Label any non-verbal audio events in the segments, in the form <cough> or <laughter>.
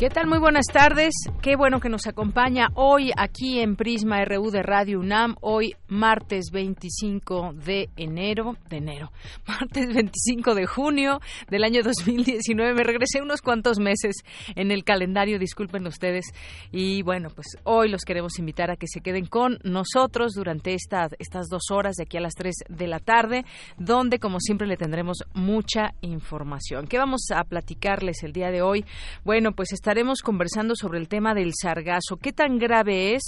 ¿Qué tal? Muy buenas tardes. Qué bueno que nos acompaña hoy aquí en Prisma RU de Radio UNAM, hoy martes 25 de enero, de enero, <laughs> martes 25 de junio del año 2019. Me regresé unos cuantos meses en el calendario, disculpen ustedes. Y bueno, pues hoy los queremos invitar a que se queden con nosotros durante estas dos horas de aquí a las 3 de la tarde, donde como siempre le tendremos mucha información. ¿Qué vamos a platicarles el día de hoy? Bueno, pues está estaremos conversando sobre el tema del sargazo, qué tan grave es,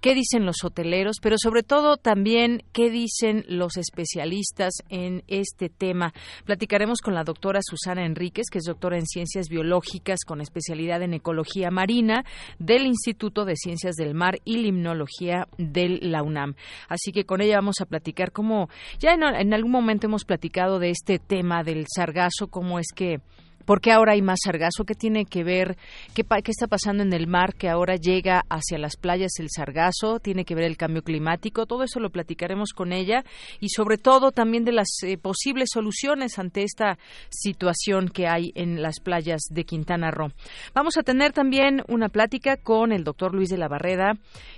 qué dicen los hoteleros, pero sobre todo también qué dicen los especialistas en este tema. Platicaremos con la doctora Susana Enríquez, que es doctora en ciencias biológicas con especialidad en ecología marina del Instituto de Ciencias del Mar y Limnología del la UNAM. Así que con ella vamos a platicar cómo ya en, en algún momento hemos platicado de este tema del sargazo, cómo es que ¿Por qué ahora hay más sargazo? ¿Qué tiene que ver? ¿Qué, ¿Qué, está pasando en el mar que ahora llega hacia las playas el sargazo? ¿Tiene que ver el cambio climático? Todo eso lo platicaremos con ella y sobre todo también de las eh, posibles soluciones ante esta situación que hay en las playas de Quintana Roo. Vamos a tener también una plática con el doctor Luis de la Barreda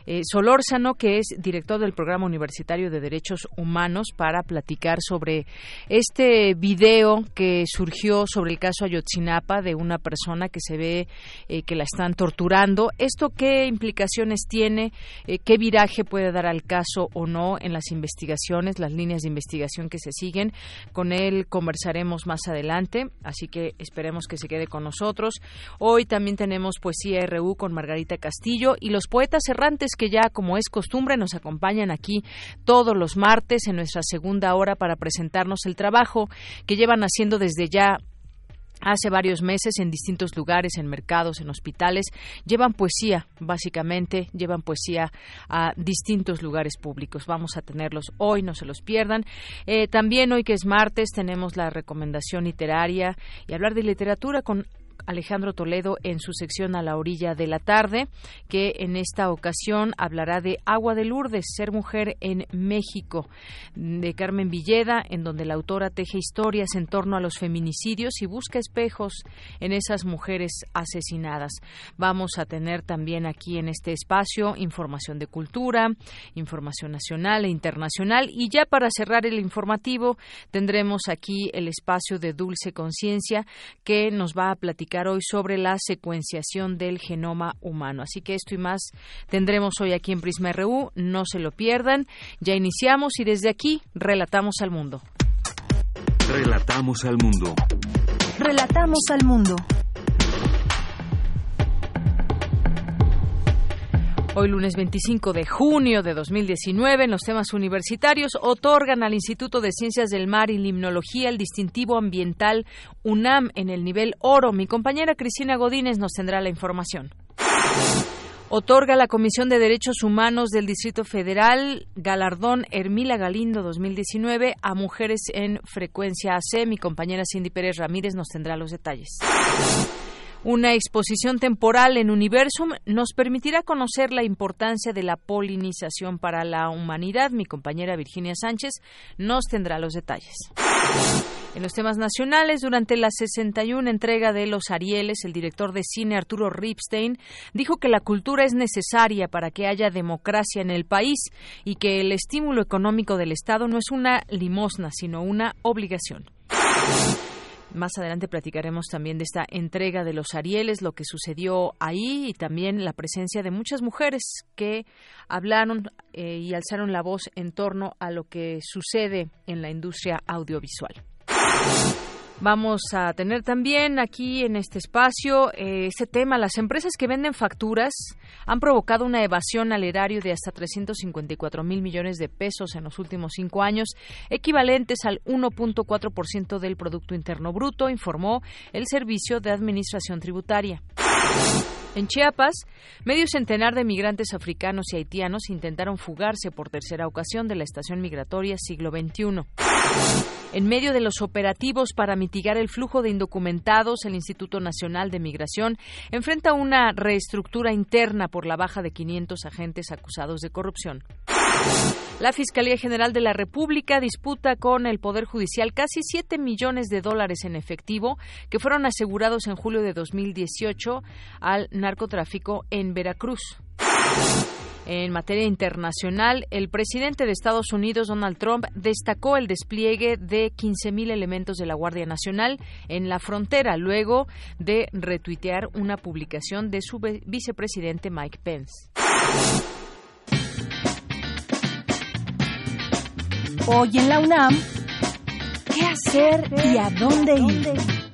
eh, Solórzano, que es director del Programa Universitario de Derechos Humanos, para platicar sobre este video que surgió sobre el caso Ayotzinapa de una persona que se ve eh, que la están torturando. ¿Esto qué implicaciones tiene? Eh, ¿Qué viraje puede dar al caso o no en las investigaciones, las líneas de investigación que se siguen? Con él conversaremos más adelante, así que esperemos que se quede con nosotros. Hoy también tenemos Poesía RU con Margarita Castillo y los poetas errantes que ya, como es costumbre, nos acompañan aquí todos los martes en nuestra segunda hora para presentarnos el trabajo que llevan haciendo desde ya hace varios meses en distintos lugares, en mercados, en hospitales, llevan poesía, básicamente, llevan poesía a distintos lugares públicos. Vamos a tenerlos hoy, no se los pierdan. Eh, también hoy que es martes tenemos la recomendación literaria y hablar de literatura con Alejandro Toledo en su sección a la orilla de la tarde, que en esta ocasión hablará de Agua de Lourdes, Ser Mujer en México, de Carmen Villeda, en donde la autora teje historias en torno a los feminicidios y busca espejos en esas mujeres asesinadas. Vamos a tener también aquí en este espacio información de cultura, información nacional e internacional y ya para cerrar el informativo tendremos aquí el espacio de Dulce Conciencia que nos va a platicar hoy sobre la secuenciación del genoma humano. Así que esto y más tendremos hoy aquí en Prisma RU. No se lo pierdan. Ya iniciamos y desde aquí relatamos al mundo. Relatamos al mundo. Relatamos al mundo. Hoy lunes 25 de junio de 2019, en los temas universitarios, otorgan al Instituto de Ciencias del Mar y Limnología el distintivo ambiental UNAM en el nivel oro. Mi compañera Cristina Godínez nos tendrá la información. Otorga la Comisión de Derechos Humanos del Distrito Federal galardón Hermila Galindo 2019 a mujeres en frecuencia AC. Mi compañera Cindy Pérez Ramírez nos tendrá los detalles. Una exposición temporal en Universum nos permitirá conocer la importancia de la polinización para la humanidad. Mi compañera Virginia Sánchez nos tendrá los detalles. En los temas nacionales, durante la 61 entrega de Los Arieles, el director de cine Arturo Ripstein dijo que la cultura es necesaria para que haya democracia en el país y que el estímulo económico del Estado no es una limosna, sino una obligación. Más adelante platicaremos también de esta entrega de los Arieles, lo que sucedió ahí y también la presencia de muchas mujeres que hablaron eh, y alzaron la voz en torno a lo que sucede en la industria audiovisual. Vamos a tener también aquí en este espacio eh, ese tema. Las empresas que venden facturas han provocado una evasión al erario de hasta 354 mil millones de pesos en los últimos cinco años, equivalentes al 1.4% del Producto Interno Bruto, informó el Servicio de Administración Tributaria. En Chiapas, medio centenar de migrantes africanos y haitianos intentaron fugarse por tercera ocasión de la estación migratoria siglo XXI. En medio de los operativos para mitigar el flujo de indocumentados, el Instituto Nacional de Migración enfrenta una reestructura interna por la baja de 500 agentes acusados de corrupción. La Fiscalía General de la República disputa con el Poder Judicial casi 7 millones de dólares en efectivo que fueron asegurados en julio de 2018 al narcotráfico en Veracruz. En materia internacional, el presidente de Estados Unidos, Donald Trump, destacó el despliegue de 15.000 elementos de la Guardia Nacional en la frontera, luego de retuitear una publicación de su vicepresidente Mike Pence. Hoy en la UNAM, ¿qué hacer y a dónde ir?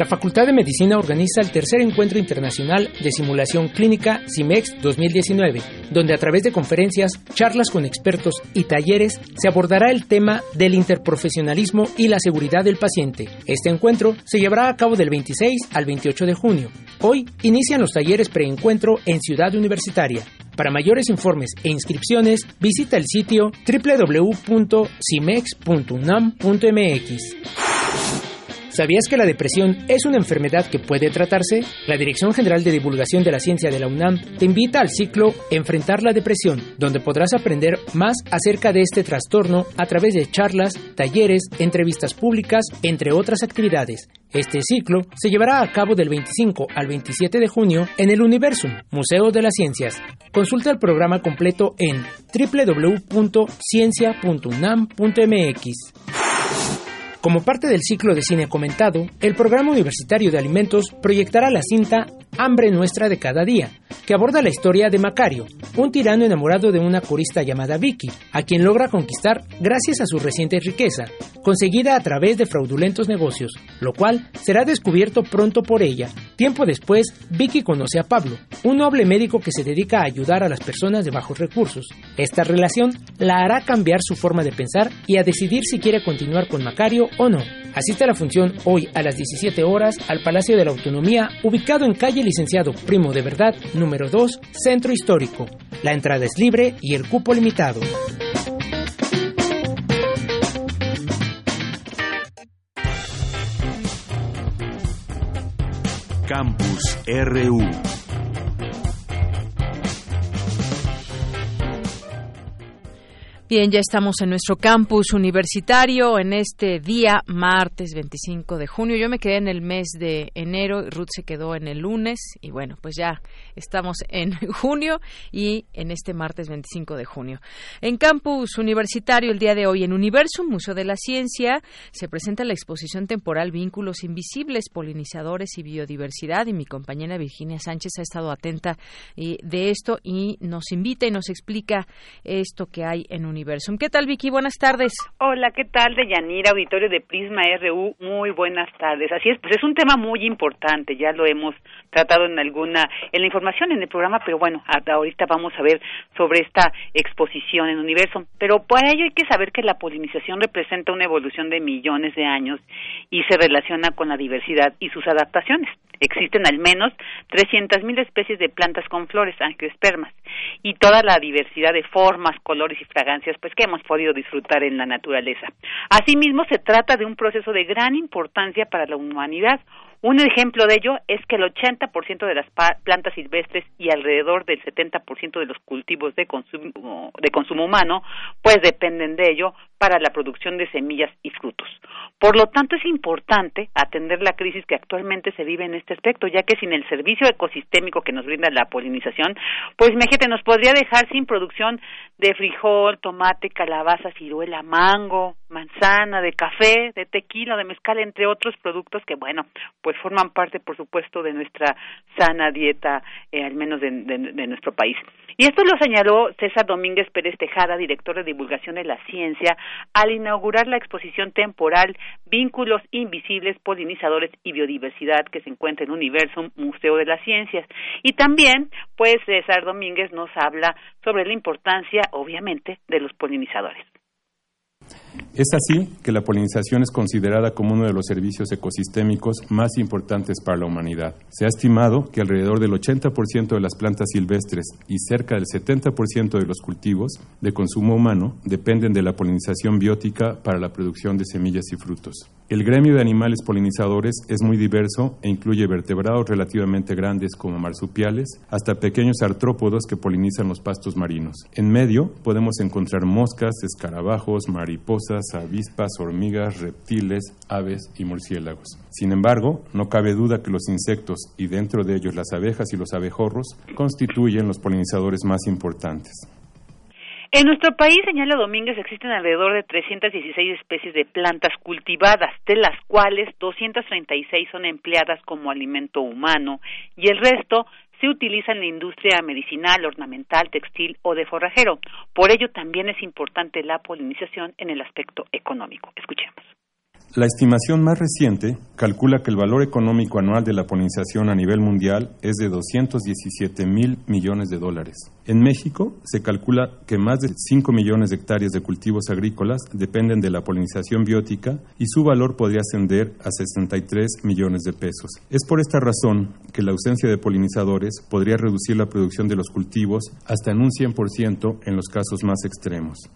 La Facultad de Medicina organiza el tercer encuentro internacional de simulación clínica CIMEX 2019, donde a través de conferencias, charlas con expertos y talleres se abordará el tema del interprofesionalismo y la seguridad del paciente. Este encuentro se llevará a cabo del 26 al 28 de junio. Hoy inician los talleres preencuentro en Ciudad Universitaria. Para mayores informes e inscripciones, visita el sitio www.cimex.unam.mx. ¿Sabías que la depresión es una enfermedad que puede tratarse? La Dirección General de Divulgación de la Ciencia de la UNAM te invita al ciclo Enfrentar la Depresión, donde podrás aprender más acerca de este trastorno a través de charlas, talleres, entrevistas públicas, entre otras actividades. Este ciclo se llevará a cabo del 25 al 27 de junio en el Universum, Museo de las Ciencias. Consulta el programa completo en www.ciencia.unam.mx. Como parte del ciclo de cine comentado, el Programa Universitario de Alimentos proyectará la cinta Hambre Nuestra de Cada Día, que aborda la historia de Macario, un tirano enamorado de una corista llamada Vicky, a quien logra conquistar gracias a su reciente riqueza, conseguida a través de fraudulentos negocios, lo cual será descubierto pronto por ella. Tiempo después, Vicky conoce a Pablo, un noble médico que se dedica a ayudar a las personas de bajos recursos. Esta relación la hará cambiar su forma de pensar y a decidir si quiere continuar con Macario o no. Asiste a la función hoy a las 17 horas al Palacio de la Autonomía, ubicado en calle Licenciado Primo de Verdad, número 2, Centro Histórico. La entrada es libre y el cupo limitado. Campus RU Bien, ya estamos en nuestro campus universitario en este día, martes 25 de junio. Yo me quedé en el mes de enero, Ruth se quedó en el lunes y bueno, pues ya estamos en <laughs> junio y en este martes 25 de junio. En campus universitario el día de hoy en Universum, Museo de la Ciencia, se presenta la exposición temporal Vínculos Invisibles, Polinizadores y Biodiversidad y mi compañera Virginia Sánchez ha estado atenta eh, de esto y nos invita y nos explica esto que hay en Universum Universum. ¿Qué tal, Vicky? Buenas tardes. Hola, ¿qué tal, Deyanira, auditorio de Prisma RU? Muy buenas tardes. Así es, pues es un tema muy importante, ya lo hemos tratado en alguna, en la información en el programa, pero bueno, hasta ahorita vamos a ver sobre esta exposición en Universo. Pero para ello hay que saber que la polinización representa una evolución de millones de años y se relaciona con la diversidad y sus adaptaciones. Existen al menos 300.000 especies de plantas con flores, angiospermas, y toda la diversidad de formas, colores y fragancias pues que hemos podido disfrutar en la naturaleza. Asimismo, se trata de un proceso de gran importancia para la humanidad, un ejemplo de ello es que el 80% de las plantas silvestres y alrededor del 70% de los cultivos de consumo, de consumo humano, pues dependen de ello para la producción de semillas y frutos. Por lo tanto, es importante atender la crisis que actualmente se vive en este aspecto, ya que sin el servicio ecosistémico que nos brinda la polinización, pues imagínate, nos podría dejar sin producción de frijol, tomate, calabaza, ciruela, mango, manzana, de café, de tequila, de mezcal, entre otros productos que, bueno, pues pues forman parte, por supuesto, de nuestra sana dieta, eh, al menos de, nuestro país. Y esto lo señaló César Domínguez Pérez Tejada, director de divulgación de la ciencia, al inaugurar la exposición temporal Vínculos Invisibles, Polinizadores y Biodiversidad que se encuentra en Universum, Museo de las Ciencias. Y también, pues, César Domínguez nos habla sobre la importancia, obviamente, de los polinizadores. Es así que la polinización es considerada como uno de los servicios ecosistémicos más importantes para la humanidad. Se ha estimado que alrededor del 80% de las plantas silvestres y cerca del 70% de los cultivos de consumo humano dependen de la polinización biótica para la producción de semillas y frutos. El gremio de animales polinizadores es muy diverso e incluye vertebrados relativamente grandes como marsupiales hasta pequeños artrópodos que polinizan los pastos marinos. En medio podemos encontrar moscas, escarabajos, mariposas, avispas, hormigas, reptiles, aves y murciélagos. Sin embargo, no cabe duda que los insectos y dentro de ellos las abejas y los abejorros constituyen los polinizadores más importantes. En nuestro país, señala Domínguez, existen alrededor de 316 especies de plantas cultivadas, de las cuales 236 son empleadas como alimento humano y el resto se utiliza en la industria medicinal, ornamental, textil o de forrajero. Por ello, también es importante la polinización en el aspecto económico. Escuchemos. La estimación más reciente calcula que el valor económico anual de la polinización a nivel mundial es de 217 mil millones de dólares. En México se calcula que más de 5 millones de hectáreas de cultivos agrícolas dependen de la polinización biótica y su valor podría ascender a 63 millones de pesos. Es por esta razón que la ausencia de polinizadores podría reducir la producción de los cultivos hasta en un 100% en los casos más extremos.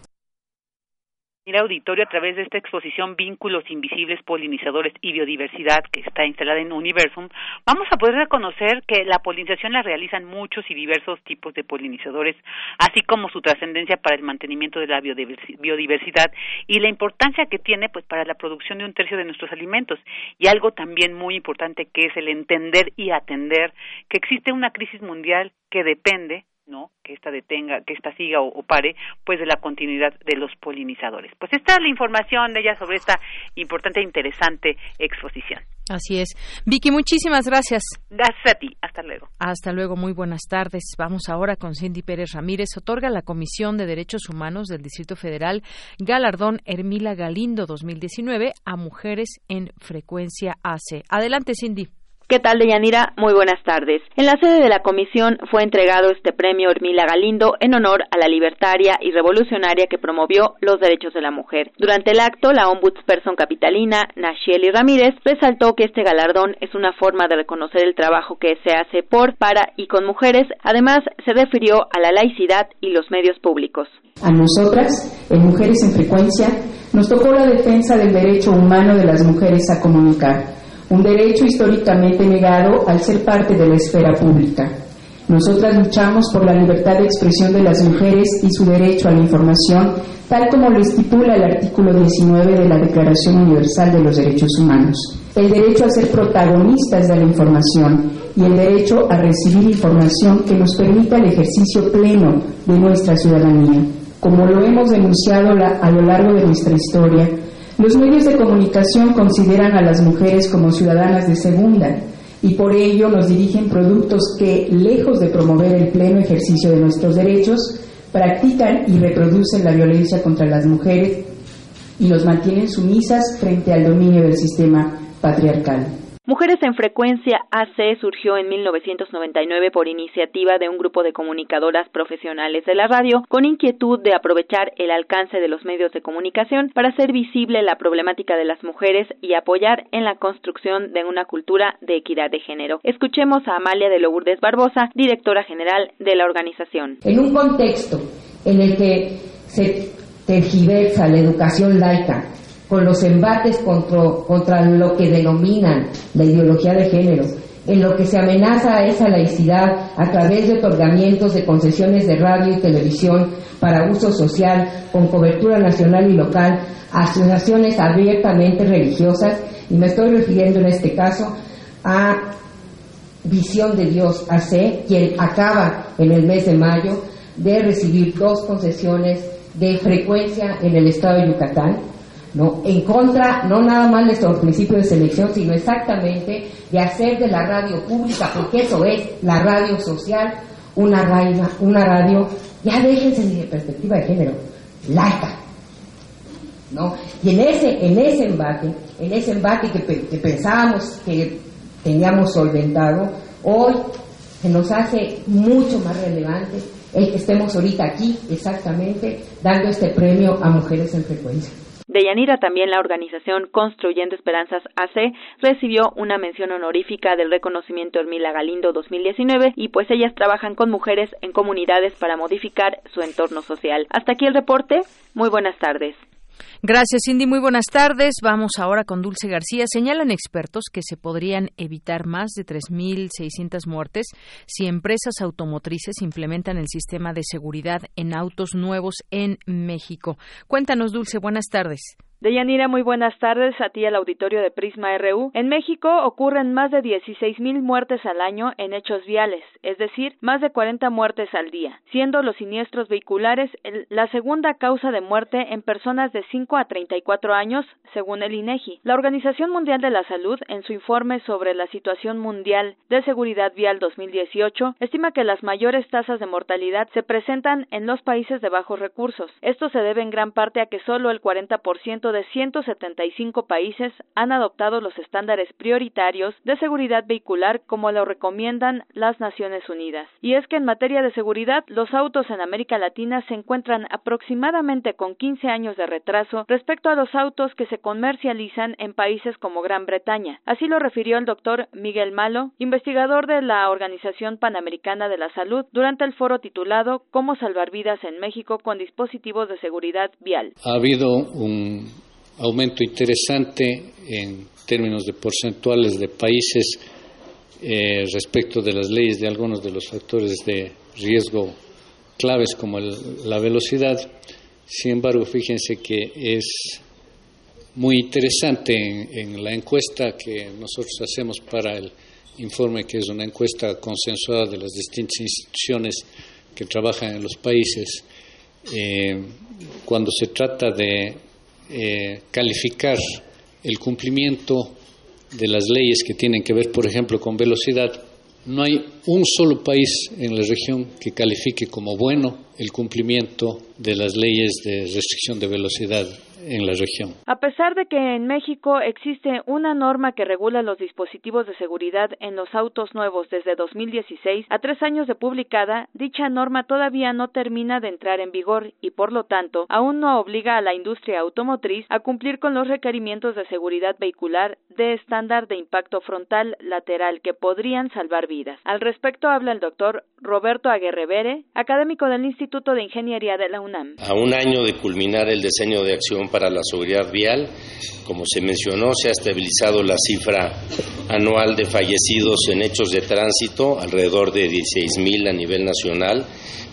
Mira, auditorio, a través de esta exposición Vínculos Invisibles, Polinizadores y Biodiversidad, que está instalada en Universum, vamos a poder reconocer que la polinización la realizan muchos y diversos tipos de polinizadores, así como su trascendencia para el mantenimiento de la biodiversidad y la importancia que tiene pues para la producción de un tercio de nuestros alimentos. Y algo también muy importante que es el entender y atender que existe una crisis mundial que depende no que esta detenga que esta siga o, pare pues de la continuidad de los polinizadores. Pues esta es la información de ella sobre esta importante e interesante exposición. Así es. Vicky muchísimas gracias. Gracias a ti. Hasta luego. Hasta luego. Muy buenas tardes. Vamos ahora con Cindy Pérez Ramírez. Otorga la Comisión de Derechos Humanos del Distrito Federal galardón Hermila Galindo 2019 a mujeres en frecuencia AC adelante Cindy ¿Qué tal, Deyanira? Muy buenas tardes. En la sede de la comisión fue entregado este premio Hermila Galindo en honor a la libertaria y revolucionaria que promovió los derechos de la mujer. Durante el acto, la ombudsperson capitalina, Nashieli Ramírez, resaltó que este galardón es una forma de reconocer el trabajo que se hace por, para y con mujeres. Además, se refirió a la laicidad y los medios públicos. A nosotras, en Mujeres en Frecuencia, nos tocó la defensa del derecho humano de las mujeres a comunicar un derecho históricamente negado al ser parte de la esfera pública. Nosotras luchamos por la libertad de expresión de las mujeres y su derecho a la información, tal como lo estipula el artículo 19 de la Declaración Universal de los Derechos Humanos. El derecho a ser protagonistas de la información y el derecho a recibir información que nos permita el ejercicio pleno de nuestra ciudadanía. Como lo hemos denunciado a lo largo de nuestra historia, los medios de comunicación consideran a las mujeres como ciudadanas de segunda y por ello nos dirigen productos que, lejos de promover el pleno ejercicio de nuestros derechos, practican y reproducen la violencia contra las mujeres y los mantienen sumisas frente al dominio del sistema patriarcal. Mujeres en Frecuencia AC surgió en 1999 por iniciativa de un grupo de comunicadoras profesionales de la radio con inquietud de aprovechar el alcance de los medios de comunicación para hacer visible la problemática de las mujeres y apoyar en la construcción de una cultura de equidad de género. Escuchemos a Amalia de Lourdes Barbosa, directora general de la organización. En un contexto en el que se tergiversa la educación laica con los embates contra, lo que denominan la ideología de género, en lo que se amenaza a esa laicidad a través de otorgamientos de concesiones de radio y televisión para uso social con cobertura nacional y local a asociaciones abiertamente religiosas, y me estoy refiriendo en este caso a Visión de Dios AC, quien acaba en el mes de mayo de recibir dos concesiones de frecuencia en el estado de Yucatán, ¿no? En contra, no nada más de nuestros principios de selección, sino exactamente de hacer de la radio pública, porque eso es la radio social, una radio, una radio, ya déjense de perspectiva de género, laica. ¿no? Y en ese, en ese embate, en ese embate que, que pensábamos que teníamos solventado, hoy se nos hace mucho más relevante el que estemos ahorita aquí exactamente dando este premio a mujeres en frecuencia. De Yanira también la organización Construyendo Esperanzas AC recibió una mención honorífica del reconocimiento Hermila Galindo 2019 y pues ellas trabajan con mujeres en comunidades para modificar su entorno social. Hasta aquí el reporte. Muy buenas tardes. Gracias, Cindy. Muy buenas tardes. Vamos ahora con Dulce García. Señalan expertos que se podrían evitar más de 3.600 muertes si empresas automotrices implementan el sistema de seguridad en autos nuevos en México. Cuéntanos, Dulce. Buenas tardes. Deyanira, muy buenas tardes a ti al auditorio de Prisma RU. En México ocurren más de 16 mil muertes al año en hechos viales, es decir, más de 40 muertes al día, siendo los siniestros vehiculares la segunda causa de muerte en personas de 5 a 34 años, según el INEGI. La Organización Mundial de la Salud, en su informe sobre la situación mundial de seguridad vial 2018, estima que las mayores tasas de mortalidad se presentan en los países de bajos recursos. Esto se debe en gran parte a que solo el 40% de 175 países han adoptado los estándares prioritarios de seguridad vehicular como lo recomiendan las Naciones Unidas. Y es que en materia de seguridad, los autos en América Latina se encuentran aproximadamente con 15 años de retraso respecto a los autos que se comercializan en países como Gran Bretaña. Así lo refirió el doctor Miguel Malo, investigador de la Organización Panamericana de la Salud, durante el foro titulado Cómo salvar vidas en México con dispositivos de seguridad vial. Ha habido un aumento interesante en términos de porcentuales de países eh, respecto de las leyes de algunos de los factores de riesgo claves como la velocidad. Sin embargo, fíjense que es muy interesante en, la encuesta que nosotros hacemos para el informe, que es una encuesta consensuada de las distintas instituciones que trabajan en los países, eh, cuando se trata de eh, calificar el cumplimiento de las leyes que tienen que ver, por ejemplo, con velocidad, no hay un solo país en la región que califique como bueno el cumplimiento de las leyes de restricción de velocidad en la región. A pesar de que en México existe una norma que regula los dispositivos de seguridad en los autos nuevos desde 2016, a tres años de publicada, dicha norma todavía no termina de entrar en vigor y, por lo tanto, aún no obliga a la industria automotriz a cumplir con los requerimientos de seguridad vehicular de estándar de impacto frontal lateral que podrían salvar vidas. Al respecto habla el doctor Roberto Aguerrevere, académico del Instituto de Ingeniería de la UNAM. A un año de culminar el diseño de acción para la seguridad vial. Como se mencionó, se ha estabilizado la cifra anual de fallecidos en hechos de tránsito, alrededor de 16.000 a nivel nacional,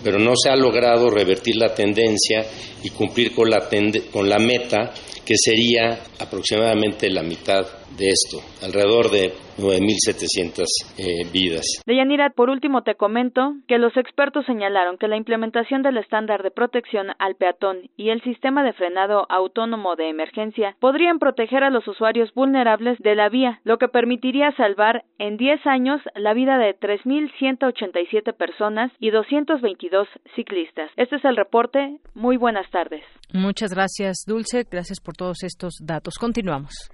pero no se ha logrado revertir la tendencia y cumplir con la, con la meta que sería aproximadamente la mitad de esto, alrededor de 9.700 eh, vidas. Deyanira, por último te comento que los expertos señalaron que la implementación del estándar de protección al peatón y el sistema de frenado autónomo de emergencia podrían proteger a los usuarios vulnerables de la vía, lo que permitiría salvar en 10 años la vida de 3.187 personas y 222 ciclistas. Este es el reporte. Muy buenas tardes. Muchas gracias, Dulce. Gracias por todos estos datos. Continuamos.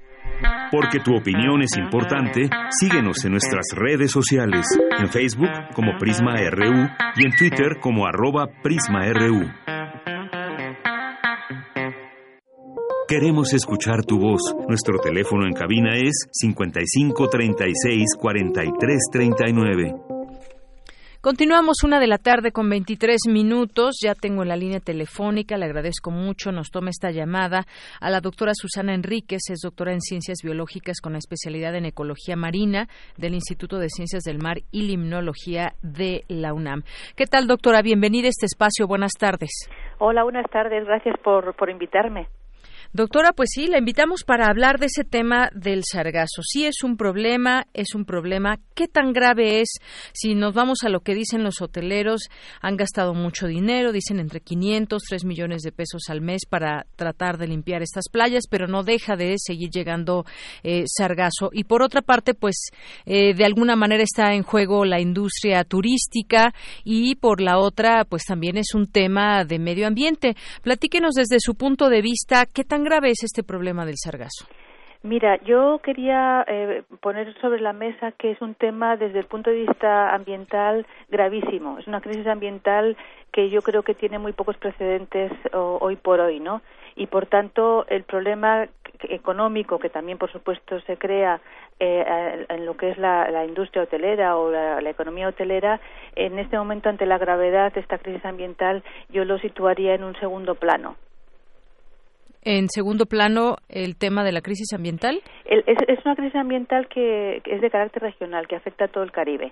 Porque tu opinión es importante, síguenos en nuestras redes sociales, en Facebook como Prisma RU y en Twitter como arroba PrismaRU. Queremos escuchar tu voz. Nuestro teléfono en cabina es 55 36 43 39. Continuamos una de la tarde con 23 minutos. Ya tengo en la línea telefónica, le agradezco mucho, nos toma esta llamada a la doctora Susana Enríquez, es doctora en Ciencias Biológicas con especialidad en Ecología Marina del Instituto de Ciencias del Mar y Limnología de la UNAM. ¿Qué tal, doctora? Bienvenida a este espacio. Buenas tardes. Hola, buenas tardes. Gracias por, por invitarme. Doctora, pues sí, la invitamos para hablar de ese tema del sargazo. Sí es un problema, es un problema. ¿Qué tan grave es? Si nos vamos a lo que dicen los hoteleros, han gastado mucho dinero, dicen entre 500, 3 millones de pesos al mes para tratar de limpiar estas playas, pero no deja de seguir llegando eh, sargazo. Y por otra parte, pues eh, de alguna manera está en juego la industria turística y por la otra, pues también es un tema de medio ambiente. Platíquenos desde su punto de vista, ¿qué tan grave es este problema del sargazo? Mira, yo quería eh, poner sobre la mesa que es un tema desde el punto de vista ambiental gravísimo. Es una crisis ambiental que yo creo que tiene muy pocos precedentes hoy por hoy, ¿no? Y por tanto, el problema económico que también, por supuesto, se crea eh, en lo que es la, industria hotelera o la, la, economía hotelera, en este momento, ante la gravedad de esta crisis ambiental, yo lo situaría en un segundo plano en segundo plano el tema de la crisis ambiental? es, una crisis ambiental que, es de carácter regional, que afecta a todo el Caribe.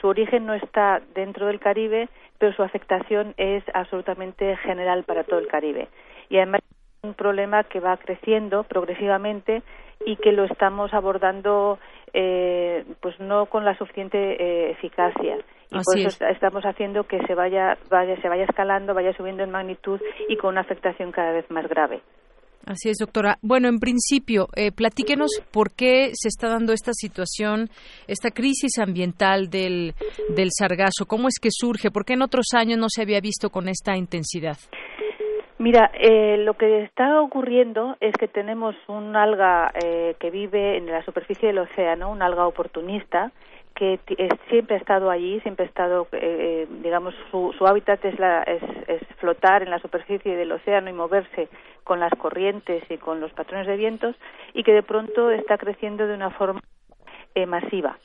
Su origen no está dentro del Caribe, pero su afectación es absolutamente general para todo el Caribe. Y además es un problema que va creciendo progresivamente y que lo estamos abordando eh, pues no con la suficiente eh, eficacia y por eso estamos haciendo que se vaya, vaya, se vaya escalando, vaya subiendo en magnitud y con una afectación cada vez más grave. Así es, doctora. Bueno, en principio, eh, platíquenos por qué se está dando esta situación, esta crisis ambiental del, del sargazo. ¿Cómo es que surge? ¿Por qué en otros años no se había visto con esta intensidad? Mira, eh, lo que está ocurriendo es que tenemos un alga eh, que vive en la superficie del océano, un alga oportunista, que siempre ha estado allí, siempre ha estado, eh, digamos, su, su hábitat es, la, es, es, flotar en la superficie del océano y moverse con las corrientes y con los patrones de vientos y que de pronto está creciendo de una forma eh, masiva.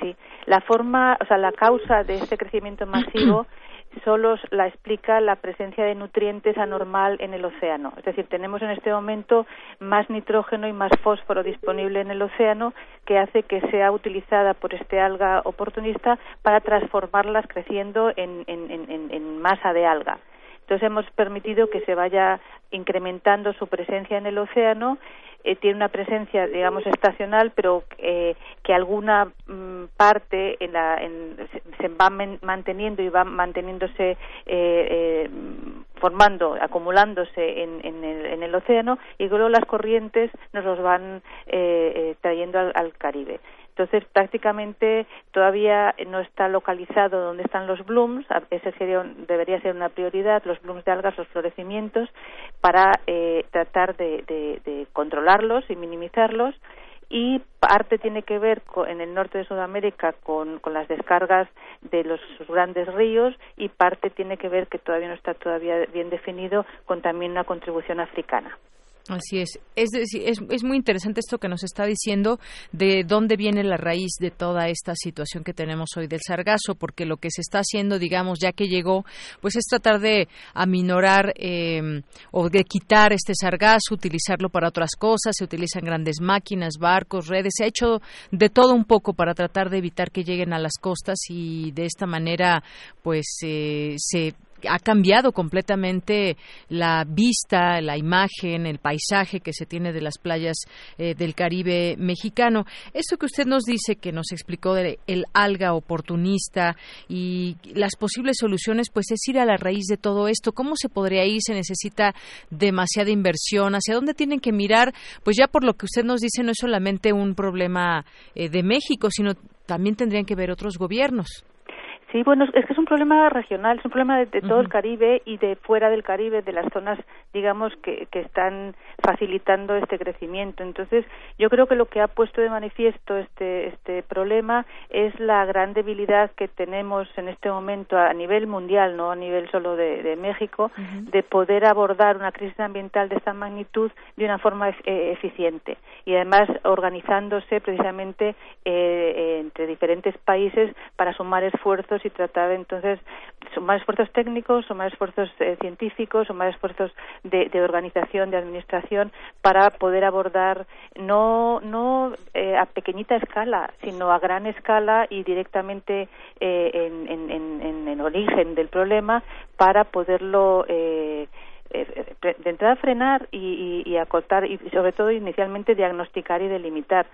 Sí, la forma, o sea, la causa de este crecimiento masivo <clears throat> solo la explica la presencia de nutrientes anormal en el océano. Es decir, tenemos en este momento más nitrógeno y más fósforo disponible en el océano que hace que sea utilizada por este alga oportunista para transformarlas creciendo en, en masa de alga. Entonces hemos permitido que se vaya incrementando su presencia en el océano eh, tiene una presencia, digamos, estacional, pero eh, que alguna mm, parte en la, en, se va manteniendo y va manteniéndose, eh, formando, acumulándose en, en, el, en, el, océano y luego las corrientes nos los van trayendo al Caribe. Entonces, prácticamente todavía no está localizado dónde están los blooms, ese sería, debería ser una prioridad, los blooms de algas, los florecimientos, para eh, tratar de, controlarlos y minimizarlos y parte tiene que ver en el norte de Sudamérica con, con, las descargas de los grandes ríos y parte tiene que ver que todavía no está todavía bien definido con también una contribución africana. Así es. Es, decir, es, muy interesante esto que nos está diciendo de dónde viene la raíz de toda esta situación que tenemos hoy del sargazo, porque lo que se está haciendo, digamos, ya que llegó, pues es tratar de aminorar em, o de quitar este sargazo, utilizarlo para otras cosas. Se utilizan grandes máquinas, barcos, redes. Se ha hecho de todo un poco para tratar de evitar que lleguen a las costas y de esta manera, pues eh, se ha cambiado completamente la vista, la imagen, el paisaje que se tiene de las playas eh, del Caribe mexicano. Eso que usted nos dice, que nos explicó el alga oportunista y las posibles soluciones, pues es ir a la raíz de todo esto. ¿Cómo se podría ir? ¿Se necesita demasiada inversión? ¿Hacia dónde tienen que mirar? Pues ya por lo que usted nos dice, no es solamente un problema eh, de México, sino también tendrían que ver otros gobiernos. Sí, bueno, es que es un problema regional, es un problema de, todo el Caribe y de fuera del Caribe, de las zonas, digamos, que, que están facilitando este crecimiento. Entonces, yo creo que lo que ha puesto de manifiesto este, este problema es la gran debilidad que tenemos en este momento a nivel mundial, no a nivel solo de, México, de poder abordar una crisis ambiental de esta magnitud de una forma eh, eficiente. Y además organizándose precisamente eh, entre diferentes países para sumar esfuerzos y tratar entonces sumar esfuerzos técnicos, sumar esfuerzos eh, científicos, sumar esfuerzos de, organización, de administración para poder abordar no no eh, a pequeñita escala, sino a gran escala y directamente eh, en, en, en, en, el origen del problema para poderlo eh, de entrada frenar y, y, acotar y sobre todo inicialmente diagnosticar y delimitar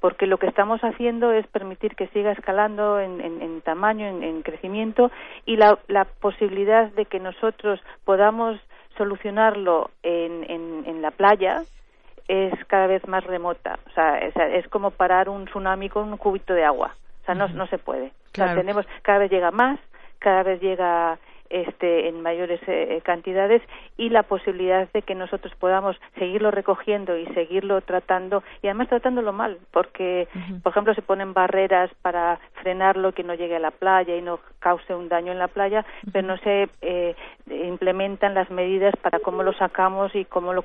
porque lo que estamos haciendo es permitir que siga escalando en, en, tamaño, en, en, crecimiento y la, la posibilidad de que nosotros podamos solucionarlo en, en, la playa es cada vez más remota. O sea, es, como parar un tsunami con un cubito de agua. O sea, no, no se puede. O sea, tenemos, cada vez llega más, cada vez llega este, en mayores eh, cantidades y la posibilidad de que nosotros podamos seguirlo recogiendo y seguirlo tratando y además tratándolo mal porque por ejemplo se ponen barreras para frenarlo que no llegue a la playa y no cause un daño en la playa pero no se eh, implementan las medidas para cómo lo sacamos y cómo lo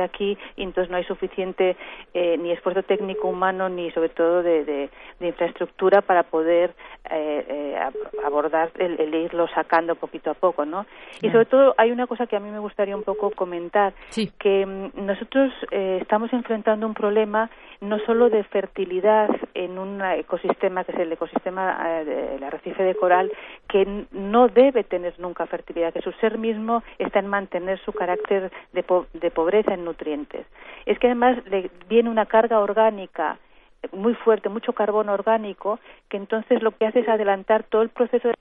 aquí y entonces no hay suficiente eh, ni esfuerzo técnico humano ni sobre todo de, de, infraestructura para poder eh, eh, abordar el, irlo sacando poquito a poco no y sobre todo hay una cosa que a mí me gustaría un poco comentar que mm, nosotros estamos enfrentando un problema no solo de fertilidad en un ecosistema que es el ecosistema del arrecife de coral que no debe tener nunca fertilidad que su ser mismo está en mantener su carácter de, de pobreza nutrientes. Es que además le viene una carga orgánica muy fuerte, mucho carbono orgánico, que entonces lo que hace es adelantar todo el proceso de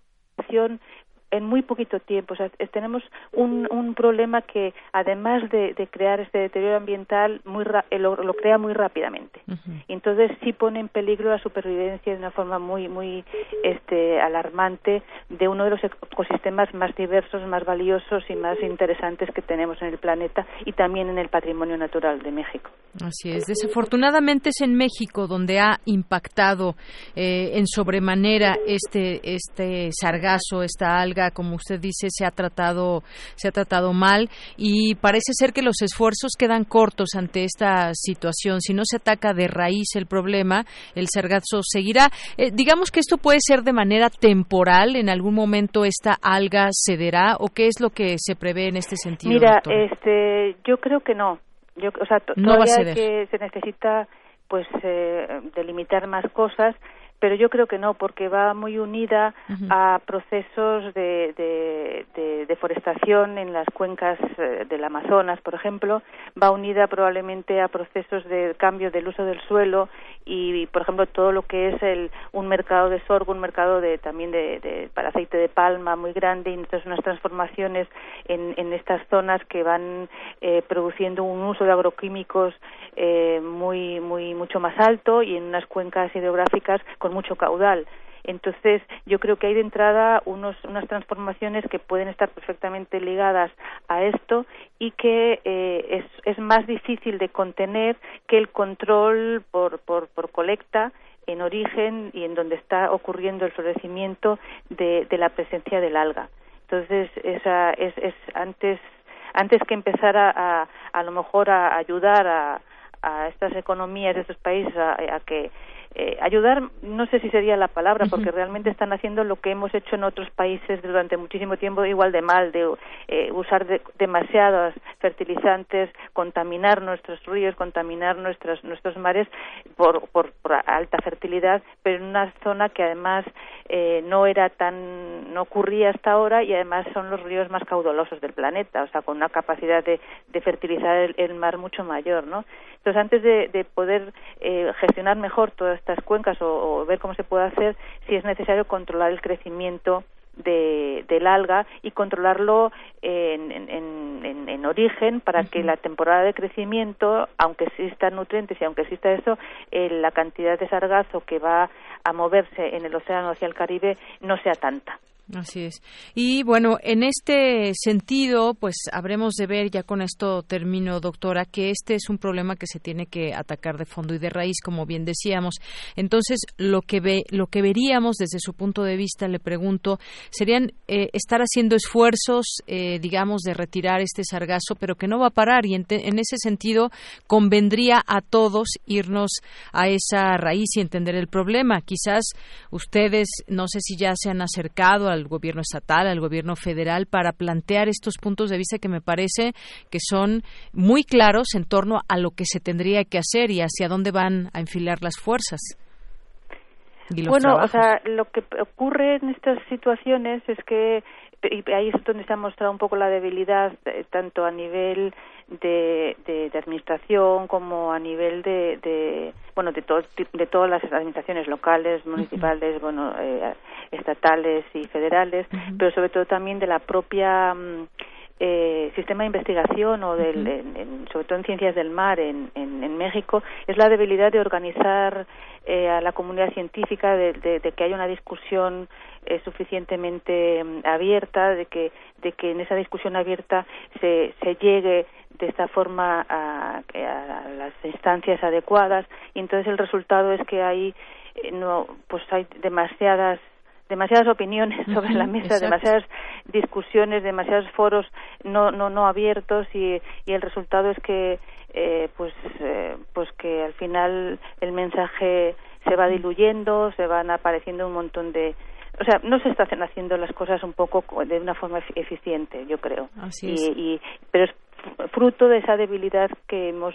en muy poquito tiempo. O sea, tenemos un, un problema que, además de, de, crear este deterioro ambiental, muy eh, lo, crea muy rápidamente. Entonces, sí pone en peligro la supervivencia de una forma muy, muy este, alarmante de uno de los ecosistemas más diversos, más valiosos y más interesantes que tenemos en el planeta y también en el patrimonio natural de México. Así es. Desafortunadamente es en México donde ha impactado eh, en sobremanera este, este sargazo, esta alga como usted dice, se ha tratado, se ha tratado mal y parece ser que los esfuerzos quedan cortos ante esta situación. Si no se ataca de raíz el problema, el sargazo seguirá. Eh, digamos que esto puede ser de manera temporal. En algún momento esta alga cederá o qué es lo que se prevé en este sentido. Mira, este, yo creo que no. Yo, o sea, no todavía que se necesita pues eh, delimitar más cosas pero yo creo que no, porque va muy unida a procesos de, de, deforestación en las cuencas eh, del Amazonas, por ejemplo, va unida probablemente a procesos de cambio del uso del suelo y, por ejemplo, todo lo que es el, un mercado de sorgo, un mercado de, también de, para aceite de palma muy grande y entonces unas transformaciones en, en estas zonas que van eh, produciendo un uso de agroquímicos eh, muy, muy, mucho más alto y en unas cuencas hidrográficas con mucho caudal. Entonces, yo creo que hay de entrada unos, unas transformaciones que pueden estar perfectamente ligadas a esto y que eh, es, es, más difícil de contener que el control por, por, por colecta en origen y en donde está ocurriendo el florecimiento de, de la presencia del alga. Entonces, esa es, es antes, antes que empezar a, a, a lo mejor a ayudar a, a estas economías de estos países a, a que eh, ayudar no sé si sería la palabra porque realmente están haciendo lo que hemos hecho en otros países durante muchísimo tiempo igual de mal de eh, usar demasiados fertilizantes contaminar nuestros ríos contaminar nuestros nuestros mares por, por, alta fertilidad pero en una zona que además eh, no era tan no ocurría hasta ahora y además son los ríos más caudalosos del planeta o sea con una capacidad de, de fertilizar el, mar mucho mayor no entonces antes de, de poder gestionar mejor todas estas cuencas o, ver cómo se puede hacer si es necesario controlar el crecimiento de, del alga y controlarlo en, en, en, origen para que la temporada de crecimiento, aunque existan nutrientes y aunque exista eso, eh, la cantidad de sargazo que va a moverse en el océano hacia el Caribe no sea tanta. Así es. Y bueno, en este sentido, pues habremos de ver, ya con esto termino, doctora, que este es un problema que se tiene que atacar de fondo y de raíz, como bien decíamos. Entonces, lo que ve, lo que veríamos desde su punto de vista, le pregunto, serían eh, estar haciendo esfuerzos, eh, digamos, de retirar este sargazo, pero que no va a parar. Y en, en ese sentido, convendría a todos irnos a esa raíz y entender el problema. Quizás ustedes, no sé si ya se han acercado al gobierno estatal, al gobierno federal, para plantear estos puntos de vista que me parece que son muy claros en torno a lo que se tendría que hacer y hacia dónde van a enfilar las fuerzas. bueno, o sea, lo que ocurre en estas situaciones es que y ahí es donde se ha mostrado un poco la debilidad eh, tanto a nivel de, de, administración como a nivel de, de bueno de todo, de todas las administraciones locales municipales bueno eh, estatales y federales pero sobre todo también de la propia mm, eh, sistema de investigación o del, sobre todo en ciencias del mar en, en, México es la debilidad de organizar eh, a la comunidad científica de, de, que haya una discusión eh, suficientemente mm, abierta de que de que en esa discusión abierta se, se llegue de esta forma a, a las instancias adecuadas. Y entonces el resultado es que hay eh, no pues hay demasiadas demasiadas opiniones <laughs> sobre la mesa, demasiadas discusiones, demasiados foros no no no abiertos y, y el resultado es que eh, pues eh, pues que al final el mensaje se va diluyendo, se van apareciendo un montón de o sea, no se están haciendo las cosas un poco de una forma eficiente, yo creo. Así es. Y, pero es fruto de esa debilidad que hemos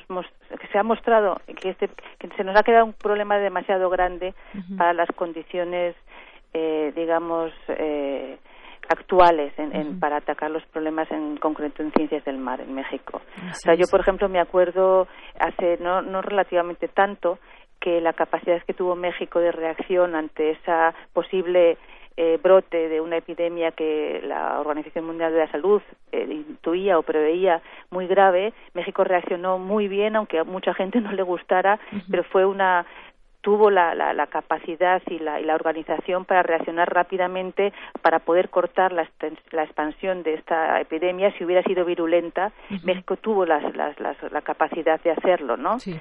que se ha mostrado que este que se nos ha quedado un problema demasiado grande para las condiciones eh, digamos, eh, actuales en, para atacar los problemas en concreto en ciencias del mar en México. o sea, yo por ejemplo me acuerdo hace no, no relativamente tanto que la capacidad que tuvo México de reacción ante esa posible eh, brote de una epidemia que la Organización Mundial de la Salud eh, intuía o preveía muy grave, México reaccionó muy bien, aunque a mucha gente no le gustara, pero fue una tuvo la, la, capacidad y la, y la, organización para reaccionar rápidamente para poder cortar la, la, expansión de esta epidemia si hubiera sido virulenta. México tuvo las, las, la capacidad de hacerlo, ¿no? Sí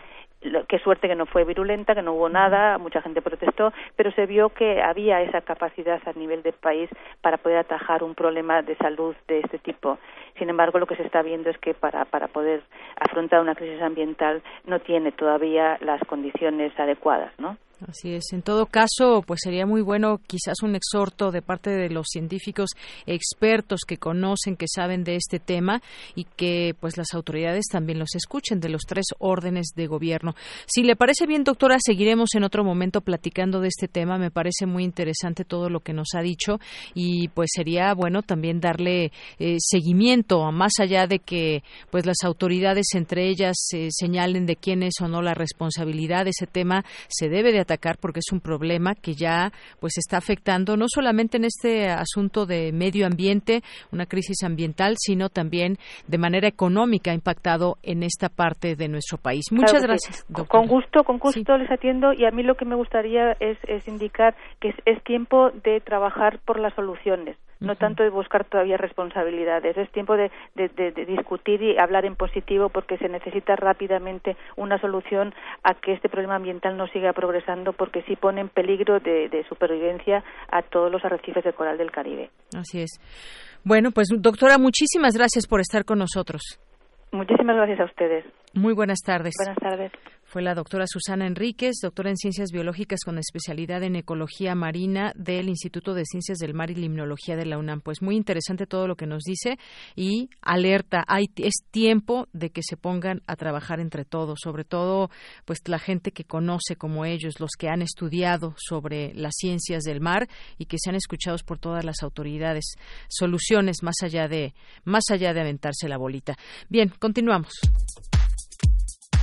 qué suerte que no fue virulenta, que no hubo nada, mucha gente protestó, pero se vio que había esa capacidad a nivel del país para poder atajar un problema de salud de este tipo. Sin embargo, lo que se está viendo es que para, para poder afrontar una crisis ambiental no tiene todavía las condiciones adecuadas, ¿no? Así es. En todo caso, pues sería muy bueno quizás un exhorto de parte de los científicos expertos que conocen, que saben de este tema y que pues las autoridades también los escuchen de los tres órdenes de gobierno. Si le parece bien, doctora, seguiremos en otro momento platicando de este tema. Me parece muy interesante todo lo que nos ha dicho y pues sería bueno también darle eh, seguimiento, más allá de que pues las autoridades entre ellas eh, señalen de quién es o no la responsabilidad ese tema, se debe de atacar porque es un problema que ya pues está afectando no solamente en este asunto de medio ambiente, una crisis ambiental, sino también de manera económica ha impactado en esta parte de nuestro país. Muchas gracias. Con gusto, con gusto les atiendo y a mí lo que me gustaría es, es indicar que es tiempo de trabajar por las soluciones no tanto de buscar todavía responsabilidades. Es tiempo de, discutir y hablar en positivo porque se necesita rápidamente una solución a que este problema ambiental no siga progresando porque sí pone en peligro de, de supervivencia a todos los arrecifes de coral del Caribe. Así es. Bueno, pues doctora, muchísimas gracias por estar con nosotros. Muchísimas gracias a ustedes. Muy buenas tardes. Buenas tardes. Fue la doctora Susana Enríquez, doctora en Ciencias Biológicas con especialidad en Ecología Marina del Instituto de Ciencias del Mar y Limnología de la UNAM. Pues muy interesante todo lo que nos dice y alerta, hay, es tiempo de que se pongan a trabajar entre todos, sobre todo pues la gente que conoce como ellos, los que han estudiado sobre las ciencias del mar y que sean escuchados por todas las autoridades. Soluciones más allá de más allá de aventarse la bolita. Bien, continuamos.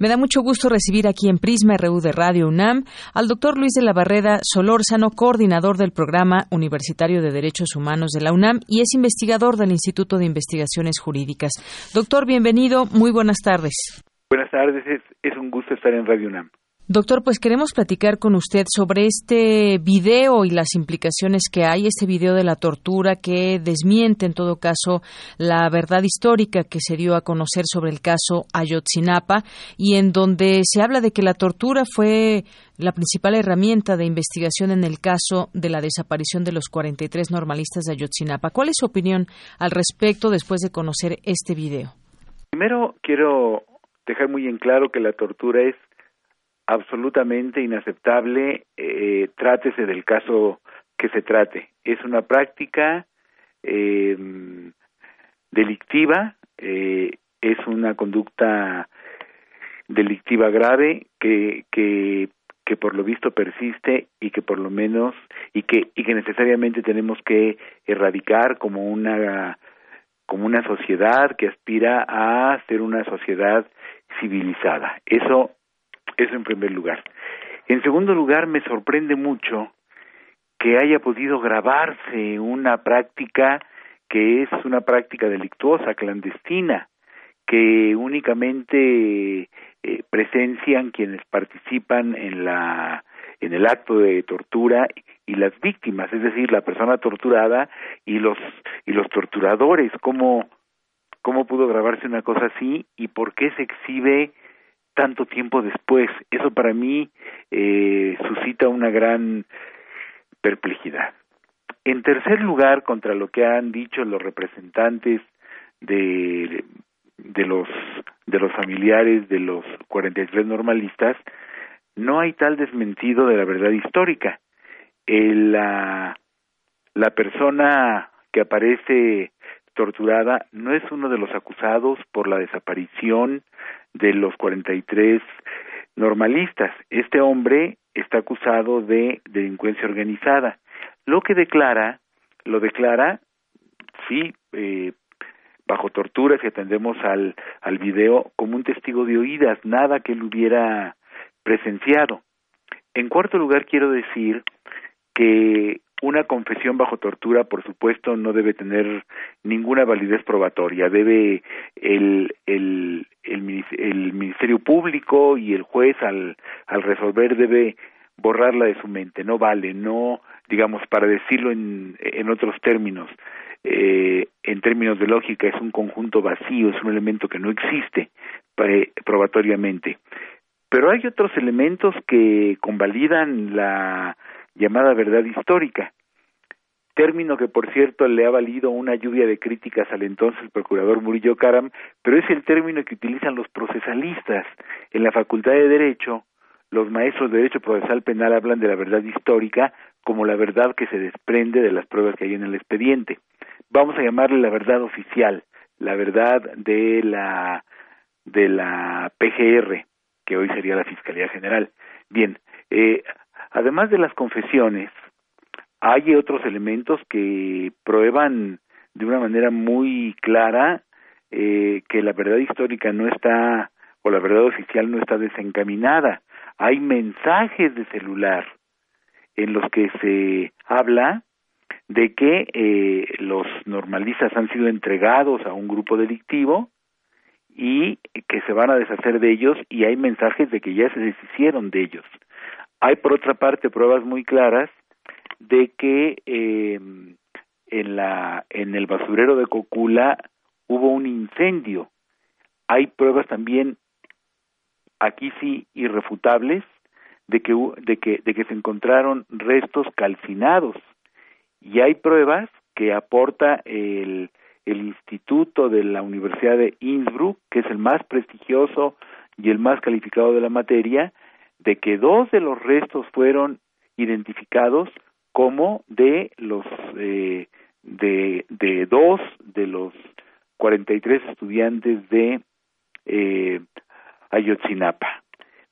Me da mucho gusto recibir aquí en Prisma RU de Radio UNAM al doctor Luis de la Barreda Solórzano, coordinador del Programa Universitario de Derechos Humanos de la UNAM y es investigador del Instituto de Investigaciones Jurídicas. Doctor, bienvenido, muy buenas tardes. Buenas tardes, es, es un gusto estar en Radio UNAM. Doctor, pues queremos platicar con usted sobre este video y las implicaciones que hay, este video de la tortura que desmiente en todo caso la verdad histórica que se dio a conocer sobre el caso Ayotzinapa y en donde se habla de que la tortura fue la principal herramienta de investigación en el caso de la desaparición de los 43 normalistas de Ayotzinapa. ¿Cuál es su opinión al respecto después de conocer este video? Primero quiero dejar muy en claro que la tortura es absolutamente inaceptable, eh, trátese del caso que se trate. Es una práctica eh, delictiva, eh, es una conducta delictiva grave que, que, que por lo visto persiste y que por lo menos y que y que necesariamente tenemos que erradicar como una como una sociedad que aspira a ser una sociedad civilizada. Eso eso en primer lugar. En segundo lugar, me sorprende mucho que haya podido grabarse una práctica que es una práctica delictuosa, clandestina, que únicamente eh, presencian quienes participan en la en el acto de tortura y las víctimas, es decir, la persona torturada y los y los torturadores, cómo cómo pudo grabarse una cosa así y por qué se exhibe tanto tiempo después. Eso para mí eh, suscita una gran perplejidad. En tercer lugar, contra lo que han dicho los representantes de, de los de los familiares de los 43 normalistas, no hay tal desmentido de la verdad histórica. la, la persona que aparece torturada no es uno de los acusados por la desaparición de los 43 normalistas. Este hombre está acusado de delincuencia organizada. Lo que declara, lo declara, sí, eh, bajo tortura, si atendemos al, al video, como un testigo de oídas, nada que él hubiera presenciado. En cuarto lugar, quiero decir que una confesión bajo tortura, por supuesto, no debe tener ninguna validez probatoria. Debe el, el, el, Ministerio Público y el juez, al, al resolver, debe borrarla de su mente. No vale, no, digamos, para decirlo en, en otros términos, eh, en términos de lógica, es un conjunto vacío, es un elemento que no existe probatoriamente. Pero hay otros elementos que convalidan la llamada verdad histórica, término que por cierto le ha valido una lluvia de críticas al entonces procurador Murillo Karam, pero es el término que utilizan los procesalistas. En la Facultad de Derecho, los maestros de Derecho Procesal Penal hablan de la verdad histórica como la verdad que se desprende de las pruebas que hay en el expediente. Vamos a llamarle la verdad oficial, la verdad de la de la PGR, que hoy sería la Fiscalía General. Bien, eh, Además de las confesiones, hay otros elementos que prueban de una manera muy clara eh, que la verdad histórica no está, o la verdad oficial no está desencaminada. Hay mensajes de celular en los que se habla de que eh, los normalistas han sido entregados a un grupo delictivo y que se van a deshacer de ellos y hay mensajes de que ya se deshicieron de ellos. Hay, por otra parte, pruebas muy claras de que eh, en, la, en el basurero de Cocula hubo un incendio. Hay pruebas también, aquí sí, irrefutables, de que, de que, de que se encontraron restos calcinados. Y hay pruebas que aporta el, el Instituto de la Universidad de Innsbruck, que es el más prestigioso y el más calificado de la materia, de que dos de los restos fueron identificados como de los eh, de, de dos de los 43 estudiantes de eh, Ayotzinapa.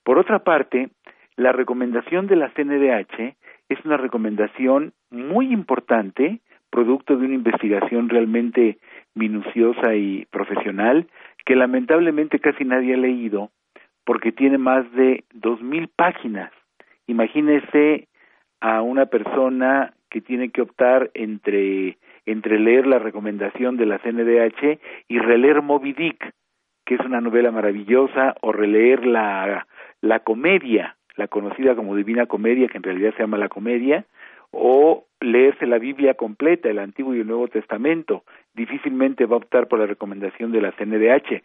Por otra parte, la recomendación de la CNDH es una recomendación muy importante, producto de una investigación realmente minuciosa y profesional, que lamentablemente casi nadie ha leído porque tiene más de dos mil páginas. Imagínese a una persona que tiene que optar entre entre leer la recomendación de la CNDH y releer Moby Dick, que es una novela maravillosa, o releer la, la comedia, la conocida como Divina Comedia, que en realidad se llama la comedia, o leerse la Biblia completa, el Antiguo y el Nuevo Testamento. Difícilmente va a optar por la recomendación de la CNDH,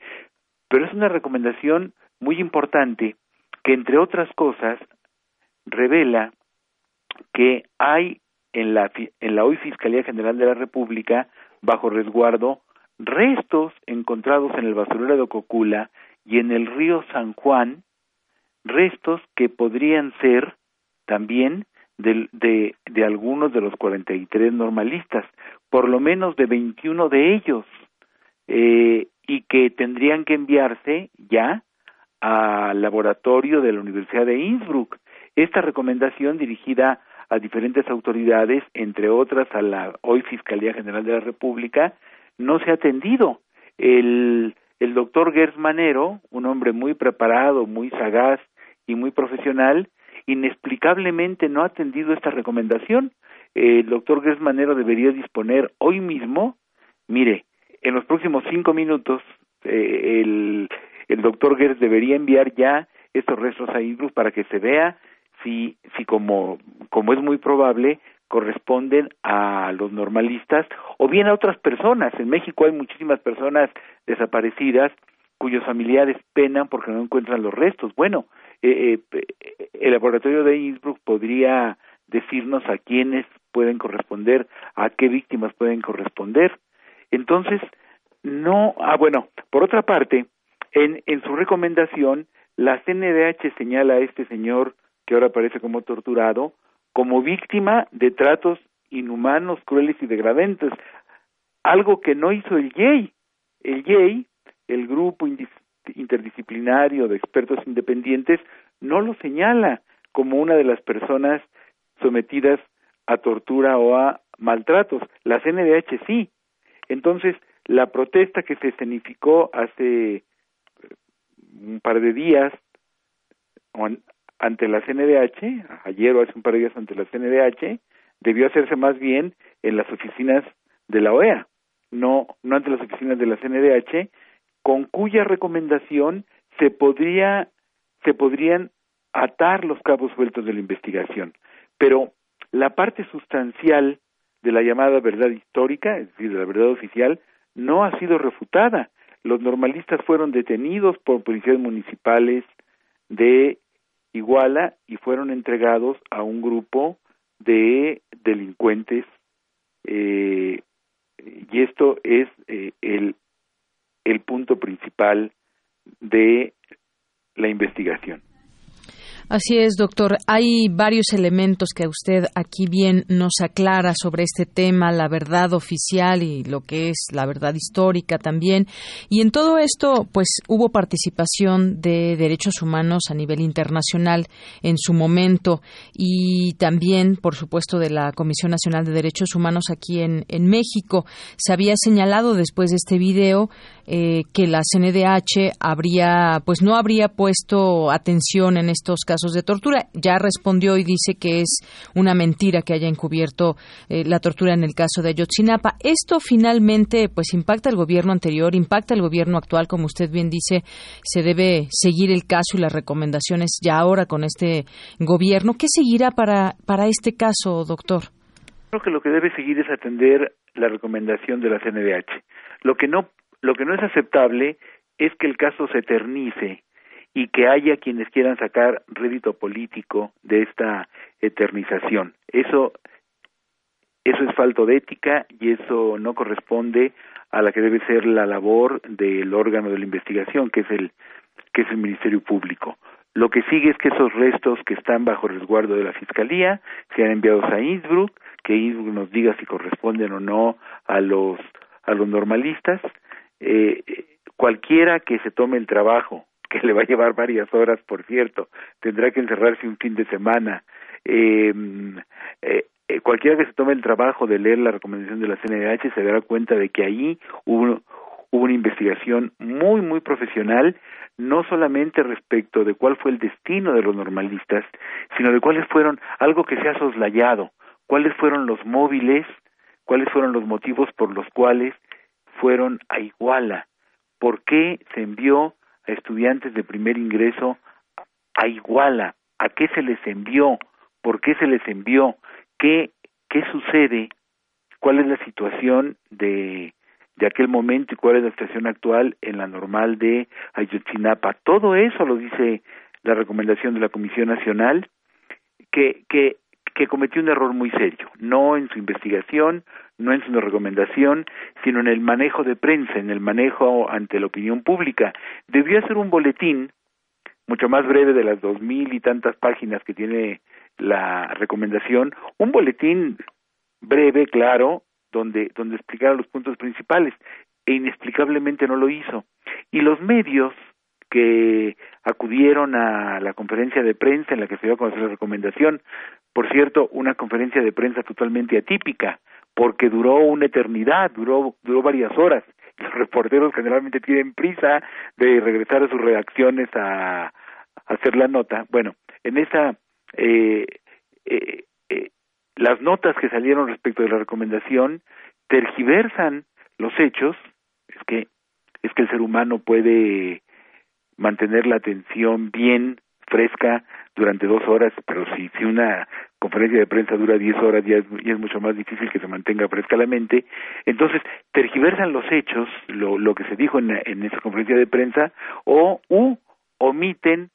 pero es una recomendación muy importante que, entre otras cosas, revela que hay en la, en la hoy Fiscalía General de la República, bajo resguardo, restos encontrados en el basurero de Cocula y en el río San Juan restos que podrían ser también de, de, de algunos de los 43 normalistas, por lo menos de 21 de ellos, eh, y que tendrían que enviarse ya al laboratorio de la Universidad de Innsbruck. Esta recomendación dirigida a diferentes autoridades, entre otras a la hoy Fiscalía General de la República, no se ha atendido. El, el doctor Gers Manero, un hombre muy preparado, muy sagaz y muy profesional, inexplicablemente no ha atendido esta recomendación. El doctor Gers Manero debería disponer hoy mismo, mire, en los próximos cinco minutos, eh, el, el doctor Gers debería enviar ya estos restos a Innsbruck para que se vea si, si como, como es muy probable, corresponden a los normalistas o bien a otras personas. En México hay muchísimas personas desaparecidas cuyos familiares penan porque no encuentran los restos. Bueno, eh, eh, el laboratorio de Innsbruck podría decirnos a quiénes pueden corresponder, a qué víctimas pueden corresponder. Entonces, no, ah, bueno, por otra parte, en, en su recomendación, la CNDH señala a este señor que ahora aparece como torturado, como víctima de tratos inhumanos, crueles y degradantes, algo que no hizo el YEI. El YEI, el grupo interdisciplinario de expertos independientes, no lo señala como una de las personas sometidas a tortura o a maltratos. La CNDH sí. Entonces, la protesta que se escenificó hace un par de días ante la CNDH, ayer o hace un par de días ante la CNDH, debió hacerse más bien en las oficinas de la OEA, no, no ante las oficinas de la CNDH, con cuya recomendación se podría, se podrían atar los cabos sueltos de la investigación. Pero la parte sustancial de la llamada verdad histórica, es decir, de la verdad oficial, no ha sido refutada. Los normalistas fueron detenidos por policías municipales de Iguala y fueron entregados a un grupo de delincuentes eh, y esto es eh, el, el punto principal de la investigación. Así es, doctor. Hay varios elementos que usted aquí bien nos aclara sobre este tema, la verdad oficial y lo que es la verdad histórica también. Y en todo esto, pues hubo participación de derechos humanos a nivel internacional en su momento y también, por supuesto, de la Comisión Nacional de Derechos Humanos aquí en, en México. Se había señalado después de este video eh, que la CNDH habría, pues no habría puesto atención en estos casos de tortura. Ya respondió y dice que es una mentira que haya encubierto eh, la tortura en el caso de Ayotzinapa. Esto finalmente, pues impacta al gobierno anterior, impacta al gobierno actual, como usted bien dice, se debe seguir el caso y las recomendaciones ya ahora con este gobierno. ¿Qué seguirá para, para este caso, doctor? Creo que lo que debe seguir es atender la recomendación de la CNDH. Lo que no lo que no es aceptable es que el caso se eternice y que haya quienes quieran sacar rédito político de esta eternización. Eso eso es falto de ética y eso no corresponde a la que debe ser la labor del órgano de la investigación, que es el que es el Ministerio Público. Lo que sigue es que esos restos que están bajo resguardo de la Fiscalía sean enviados a Innsbruck, que Innsbruck nos diga si corresponden o no a los a los normalistas eh, cualquiera que se tome el trabajo, <laughs> que le va a llevar varias horas, por cierto, tendrá que encerrarse un fin de semana. Em, eh, eh, cualquiera que se tome el trabajo de leer la recomendación de la CNDH se dará cuenta de que ahí hubo, hubo una investigación muy, muy profesional, no solamente respecto de cuál fue el destino de los normalistas, sino de cuáles fueron, algo que se ha soslayado, cuáles fueron los móviles, cuáles fueron los motivos por los cuales fueron a Iguala? ¿Por qué se envió a estudiantes de primer ingreso a Iguala? ¿A qué se les envió? ¿Por qué se les envió? ¿Qué, qué sucede? ¿Cuál es la situación de, de aquel momento y cuál es la situación actual en la normal de Ayotzinapa? Todo eso lo dice la recomendación de la Comisión Nacional, que, que que cometió un error muy serio, no en su investigación, no en su recomendación, sino en el manejo de prensa, en el manejo ante la opinión pública. Debió hacer un boletín mucho más breve de las dos mil y tantas páginas que tiene la recomendación, un boletín breve, claro, donde, donde explicara los puntos principales, e inexplicablemente no lo hizo. Y los medios que acudieron a la conferencia de prensa en la que se dio a conocer la recomendación, por cierto, una conferencia de prensa totalmente atípica, porque duró una eternidad, duró, duró varias horas. <laughs> Los reporteros generalmente tienen prisa de regresar a sus redacciones a, hacer la nota. Bueno, en esa, eh, eh, eh, las notas que salieron respecto de la recomendación tergiversan los hechos, es que, es que el ser humano puede mantener la atención bien fresca durante dos horas, pero si, una conferencia de prensa dura diez horas ya es, mucho más difícil que se mantenga fresca la mente. Entonces, tergiversan los hechos, lo, lo que se dijo en, en esa conferencia de prensa, o u omiten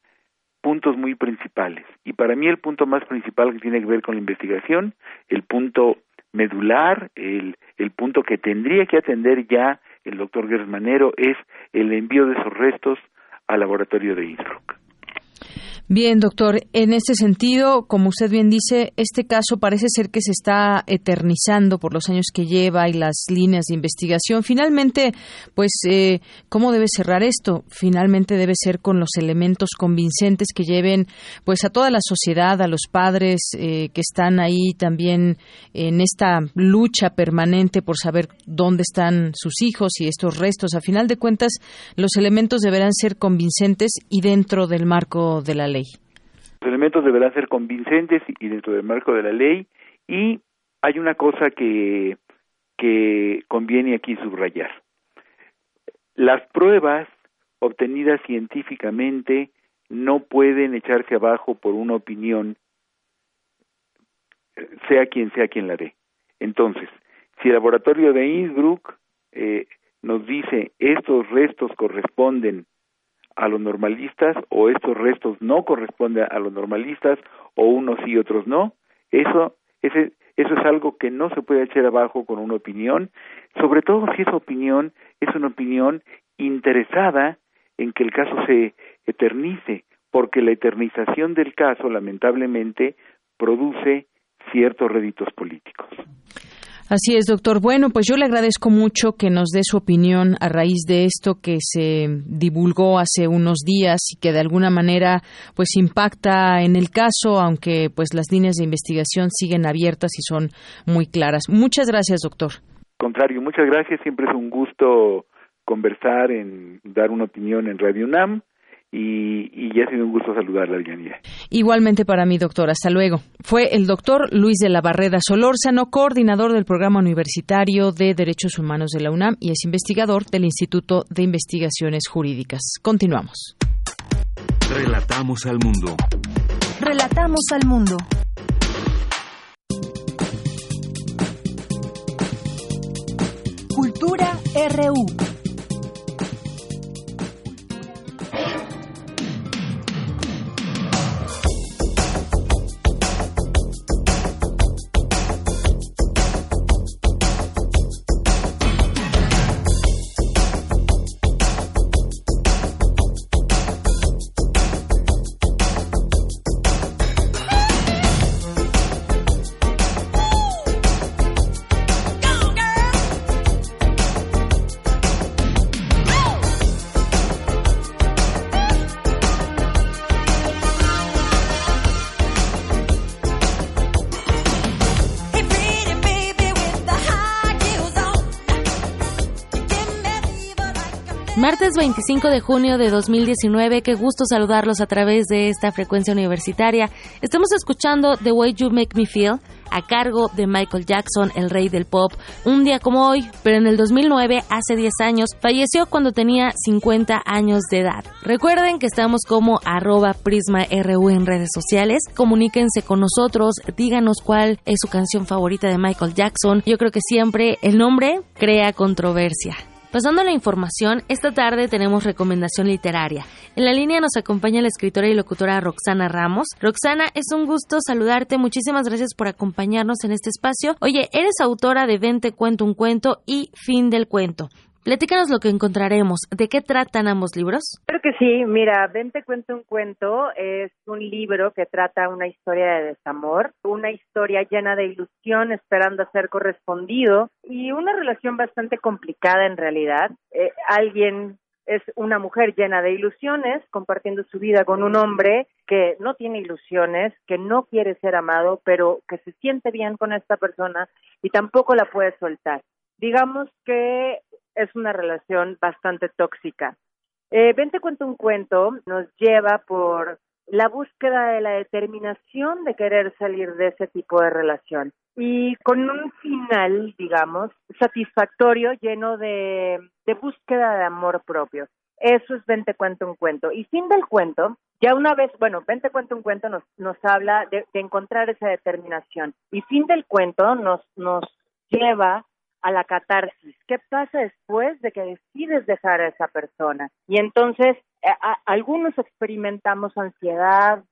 puntos muy principales. Y para mí el punto más principal que tiene que ver con la investigación, el punto medular, el, el punto que tendría que atender ya el doctor Gersmanero es el envío de esos restos al laboratorio de Innsbruck. Bien, doctor, en este sentido, como usted bien dice, este caso parece ser que se está eternizando por los años que lleva y las líneas de investigación. Finalmente, pues, eh, ¿cómo debe cerrar esto? Finalmente debe ser con los elementos convincentes que lleven, pues, a toda la sociedad, a los padres eh, que están ahí también en esta lucha permanente por saber dónde están sus hijos y estos restos. A final de cuentas, los elementos deberán ser convincentes y dentro del marco de la ley. Los elementos deberán ser convincentes y dentro del marco de la ley y hay una cosa que, que conviene aquí subrayar. Las pruebas obtenidas científicamente no pueden echarse abajo por una opinión, sea quien sea quien la dé. Entonces, si el laboratorio de Innsbruck eh, nos dice estos restos corresponden a los normalistas o estos restos no corresponden a los normalistas o unos y otros no. Eso, ese, eso es algo que no se puede echar abajo con una opinión, sobre todo si esa opinión es una opinión interesada en que el caso se eternice, porque la eternización del caso lamentablemente produce ciertos réditos políticos. Así es, doctor. Bueno, pues yo le agradezco mucho que nos dé su opinión a raíz de esto que se divulgó hace unos días y que de alguna manera pues impacta en el caso, aunque pues las líneas de investigación siguen abiertas y son muy claras. Muchas gracias, doctor. Contrario, muchas gracias. Siempre es un gusto conversar, en dar una opinión en Radio UNAM y, y ya ha sido un gusto saludarla, Dianira. Igualmente para mí, doctor. Hasta luego. Fue el doctor Luis de la Barreda Solórzano, coordinador del Programa Universitario de Derechos Humanos de la UNAM y es investigador del Instituto de Investigaciones Jurídicas. Continuamos. Relatamos al mundo. Relatamos al mundo. Cultura RU. Martes 25 de junio de 2019, qué gusto saludarlos a través de esta frecuencia universitaria. Estamos escuchando The Way You Make Me Feel a cargo de Michael Jackson, el rey del pop, un día como hoy, pero en el 2009, hace 10 años, falleció cuando tenía 50 años de edad. Recuerden que estamos como arroba prisma.ru en redes sociales, comuníquense con nosotros, díganos cuál es su canción favorita de Michael Jackson. Yo creo que siempre el nombre crea controversia Pasando a la información, esta tarde tenemos recomendación literaria. En la línea nos acompaña la escritora y locutora Roxana Ramos. Roxana, es un gusto saludarte. Muchísimas gracias por acompañarnos en este espacio. Oye, eres autora de Vente Cuento un Cuento y Fin del Cuento. Platícanos lo que encontraremos. ¿De qué tratan ambos libros? Creo que sí. Mira, Vente Cuento un Cuento es un libro que trata una historia de desamor, una historia llena de ilusión esperando a ser correspondido y una relación bastante complicada en realidad. Eh, alguien es una mujer llena de ilusiones, compartiendo su vida con un hombre que no tiene ilusiones, que no quiere ser amado, pero que se siente bien con esta persona y tampoco la puede soltar. Digamos que es una relación bastante tóxica. Eh, Vente cuento un cuento nos lleva por la búsqueda de la determinación de querer salir de ese tipo de relación y con un final, digamos, satisfactorio, lleno de, búsqueda de amor propio. Eso es Vente cuento un cuento. Y fin del cuento, ya una vez, bueno, Vente cuento un cuento nos, nos habla de, de encontrar esa determinación. Y fin del cuento nos, nos lleva a la catarsis. ¿Qué pasa después de que decides dejar a esa persona? Y entonces, eh, algunos experimentamos ansiedad,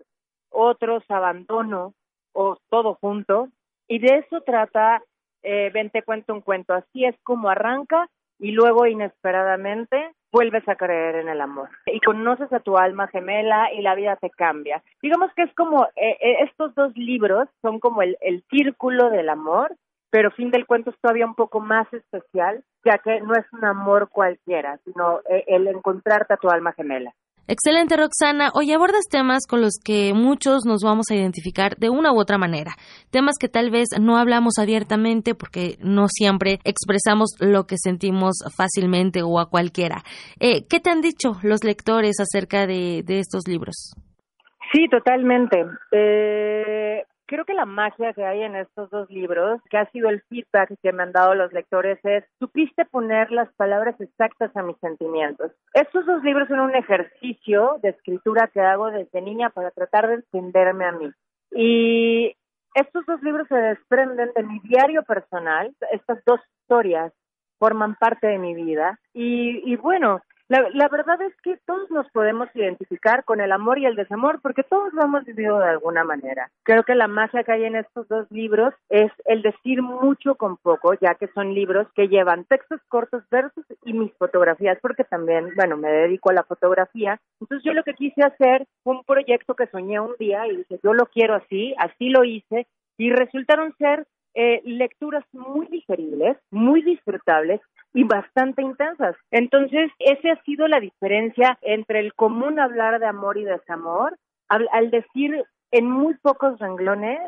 otros abandono o todo junto. Y de eso trata eh, te cuento un cuento. Así es como arranca y luego inesperadamente vuelves a creer en el amor y conoces a tu alma gemela y la vida te cambia. Digamos que es como eh, eh, estos dos libros son como el, el círculo del amor pero fin del cuento es todavía un poco más especial, ya que no es un amor cualquiera, sino eh, el encontrarte a tu alma gemela. Excelente, Roxana. Hoy abordas temas con los que muchos nos vamos a identificar de una u otra manera. Temas que tal vez no hablamos abiertamente porque no siempre expresamos lo que sentimos fácilmente o a cualquiera. Eh, ¿Qué te han dicho los lectores acerca de, de estos libros? Sí, totalmente. Eh, creo que la magia que hay en estos dos libros, que ha sido el feedback que me han dado los lectores, es supiste poner las palabras exactas a mis sentimientos. Estos dos libros son un ejercicio de escritura que hago desde niña para tratar de entenderme a mí. Y estos dos libros se desprenden de mi diario personal, estas dos historias forman parte de mi vida. Y, y bueno, la, la, verdad es que todos nos podemos identificar con el amor y el desamor porque todos lo hemos vivido de alguna manera. Creo que la magia que hay en estos dos libros es el decir mucho con poco, ya que son libros que llevan textos cortos, versos y mis fotografías, porque también, bueno, me dedico a la fotografía. Entonces yo lo que quise hacer fue un proyecto que soñé un día y dije, yo lo quiero así, así lo hice y resultaron ser eh, lecturas muy digeribles, muy disfrutables y bastante intensas. Entonces, esa ha sido la diferencia entre el común hablar de amor y desamor, al, decir en muy pocos renglones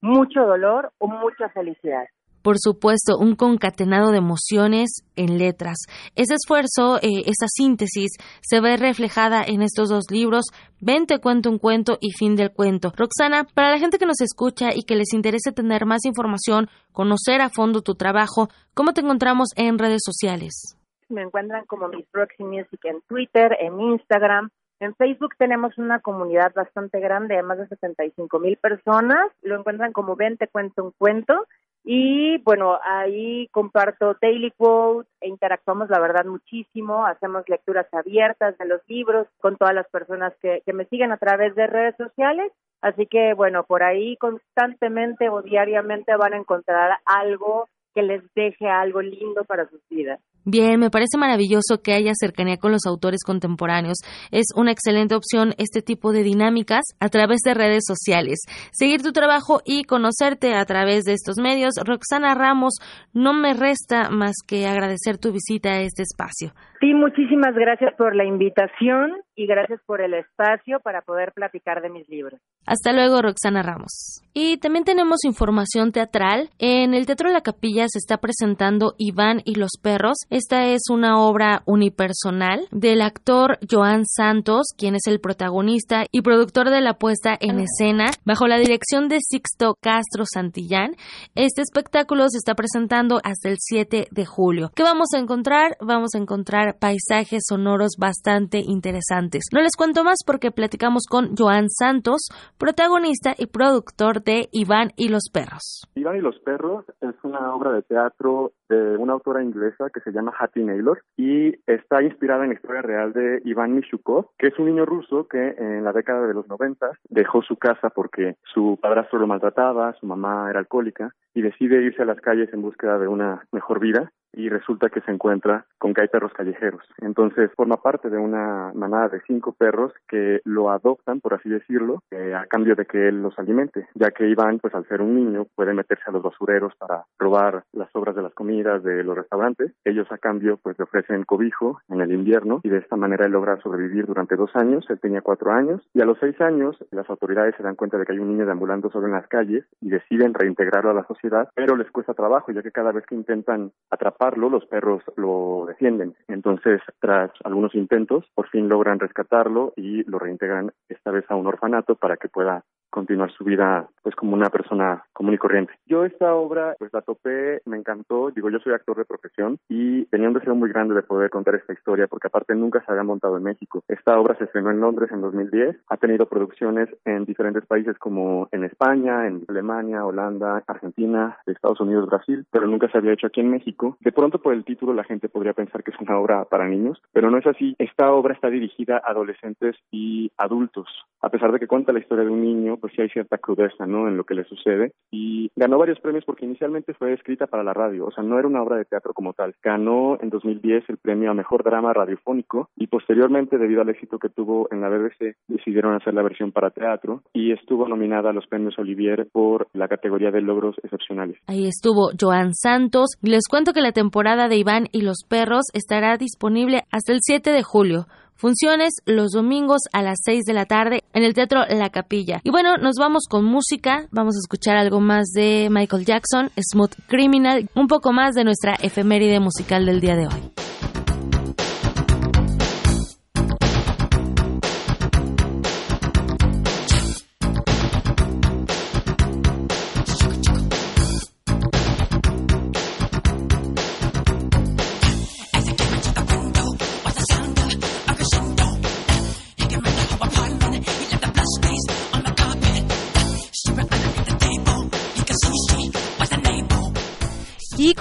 mucho dolor o mucha felicidad por supuesto, un concatenado de emociones en letras. Ese esfuerzo, eh, esa síntesis, se ve reflejada en estos dos libros, Ven, te cuento un cuento y Fin del cuento. Roxana, para la gente que nos escucha y que les interese tener más información, conocer a fondo tu trabajo, ¿cómo te encontramos en redes sociales? Me encuentran como Miss Roxy Music en Twitter, en Instagram, en Facebook tenemos una comunidad bastante grande, de más de 75 mil personas. Lo encuentran como Ven, te cuento un cuento. Y bueno, ahí comparto daily quotes e interactuamos la verdad muchísimo, hacemos lecturas abiertas de los libros con todas las personas que, que me siguen a través de redes sociales. Así que bueno, por ahí constantemente o diariamente van a encontrar algo que les deje algo lindo para sus vidas. Bien, me parece maravilloso que haya cercanía con los autores contemporáneos. Es una excelente opción este tipo de dinámicas a través de redes sociales. Seguir tu trabajo y conocerte a través de estos medios. Roxana Ramos, no me resta más que agradecer tu visita a este espacio. Sí, muchísimas gracias por la invitación y gracias por el espacio para poder platicar de mis libros. Hasta luego, Roxana Ramos. Y también tenemos información teatral. En el Teatro La Capilla se está presentando Iván y los perros. Esta es una obra unipersonal del actor Joan Santos, quien es el protagonista y productor de la puesta en escena, bajo la dirección de Sixto Castro Santillán. Este espectáculo se está presentando hasta el 7 de julio. ¿Qué vamos a encontrar? Vamos a encontrar paisajes sonoros bastante interesantes. No les cuento más porque platicamos con Joan Santos, protagonista y productor de Iván y los perros. Iván y los perros es una obra de teatro de una autora inglesa que se llama Hattie Naylor y está inspirada en la historia real de Iván Mishukov, que es un niño ruso que en la década de los 90 dejó su casa porque su padrastro lo maltrataba, su mamá era alcohólica y decide irse a las calles en búsqueda de una mejor vida y resulta que se encuentra con que hay perros callejeros. Entonces forma parte de una manada de cinco perros que lo adoptan, por así decirlo, eh, a cambio de que él los alimente, ya que Iván, pues al ser un niño, puede meterse a los basureros para robar las sobras de las comidas de los restaurantes. Ellos a cambio, pues le ofrecen cobijo en el invierno y de esta manera él logra sobrevivir durante dos años. Él tenía cuatro años y a los seis años las autoridades se dan cuenta de que hay un niño deambulando solo en las calles y deciden reintegrarlo a la sociedad, pero les cuesta trabajo, ya que cada vez que intentan atrapar los perros lo defienden. Entonces, tras algunos intentos, por fin logran rescatarlo y lo reintegran esta vez a un orfanato para que pueda continuar su vida pues como una persona común y corriente. Yo esta obra pues la topé, me encantó, digo yo soy actor de profesión y tenía un deseo muy grande de poder contar esta historia porque aparte nunca se había montado en México. Esta obra se estrenó en Londres en 2010, ha tenido producciones en diferentes países como en España, en Alemania, Holanda, Argentina, Estados Unidos, Brasil, pero nunca se había hecho aquí en México. De pronto por el título la gente podría pensar que es una obra para niños, pero no es así. Esta obra está dirigida a adolescentes y adultos. A pesar de que cuenta la historia de un niño, pues sí hay cierta crudeza, ¿no? En lo que le sucede. Y ganó varios premios porque inicialmente fue escrita para la radio, o sea, no era una obra de teatro como tal. Ganó en 2010 el premio a Mejor Drama Radiofónico y posteriormente, debido al éxito que tuvo en la BBC, decidieron hacer la versión para teatro y estuvo nominada a los premios Olivier por la categoría de logros excepcionales. Ahí estuvo Joan Santos. Les cuento que la temporada de Iván y los perros estará disponible hasta el 7 de julio. Funciones los domingos a las 6 de la tarde en el Teatro La Capilla. Y bueno, nos vamos con música. Vamos a escuchar algo más de Michael Jackson, Smooth Criminal, un poco más de nuestra efeméride musical del día de hoy.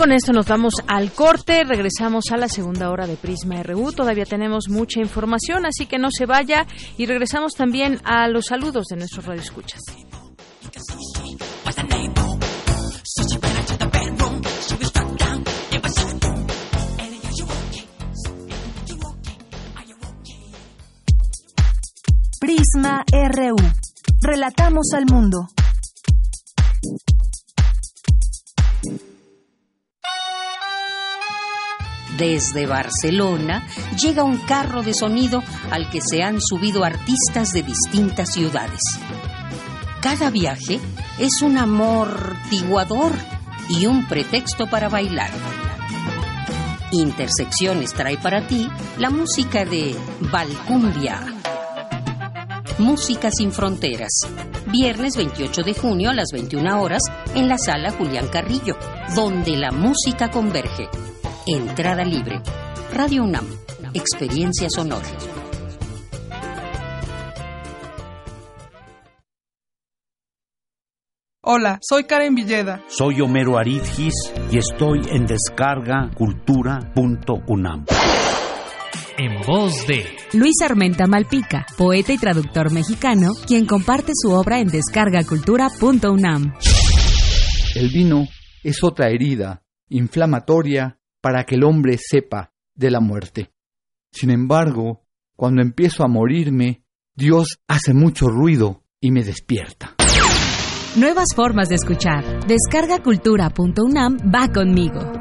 Con esto nos vamos al corte, regresamos a la segunda hora de Prisma RU, todavía tenemos mucha información, así que no se vaya y regresamos también a los saludos de nuestros radioescuchas. Prisma RU. Relatamos al mundo. Desde Barcelona llega un carro de sonido al que se han subido artistas de distintas ciudades. Cada viaje es un amortiguador y un pretexto para bailar. Intersecciones trae para ti la música de Valcumbia. Música sin fronteras. Viernes 28 de junio a las 21 horas en la sala Julián Carrillo, donde la música converge. Entrada libre. Radio UNAM. Experiencia sonora. Hola, soy Karen Villeda. Soy Homero Aridgis y estoy en descargacultura.unam. En voz de Luis Armenta Malpica, poeta y traductor mexicano, quien comparte su obra en descargacultura.unam. El vino es otra herida inflamatoria para que el hombre sepa de la muerte. Sin embargo, cuando empiezo a morirme, Dios hace mucho ruido y me despierta. Nuevas formas de escuchar. Descargacultura.unam va conmigo.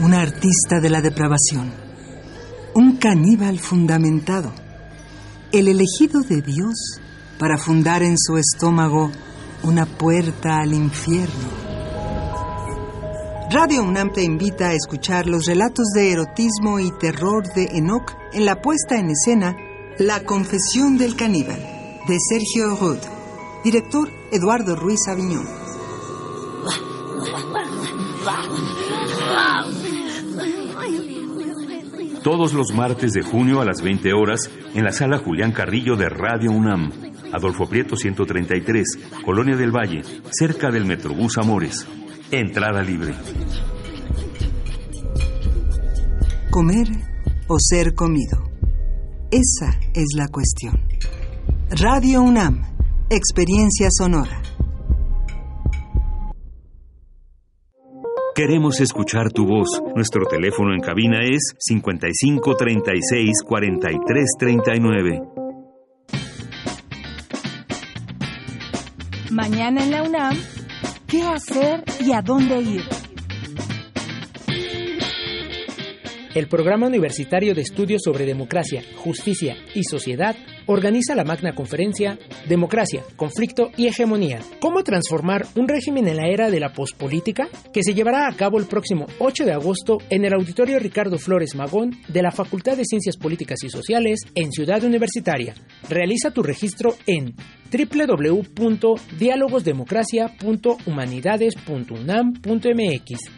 Una artista de la depravación. Un caníbal fundamentado. El elegido de Dios para fundar en su estómago una puerta al infierno. Radio UNAM te invita a escuchar los relatos de erotismo y terror de Enoch en la puesta en escena La confesión del caníbal, de Sergio Rudd. Director Eduardo Ruiz Aviñón. Todos los martes de junio a las 20 horas en la sala Julián Carrillo de Radio UNAM. Adolfo Prieto 133, Colonia del Valle, cerca del Metrobús Amores. Entrada libre. Comer o ser comido. Esa es la cuestión. Radio UNAM, experiencia sonora. Queremos escuchar tu voz. Nuestro teléfono en cabina es 55 36 43 39. Mañana en la UNAM, ¿qué hacer y a dónde ir? El Programa Universitario de Estudios sobre Democracia, Justicia y Sociedad organiza la magna conferencia Democracia, Conflicto y Hegemonía. ¿Cómo transformar un régimen en la era de la pospolítica? Que se llevará a cabo el próximo 8 de agosto en el Auditorio Ricardo Flores Magón de la Facultad de Ciencias Políticas y Sociales en Ciudad Universitaria. Realiza tu registro en www.dialogosdemocracia.humanidades.unam.mx.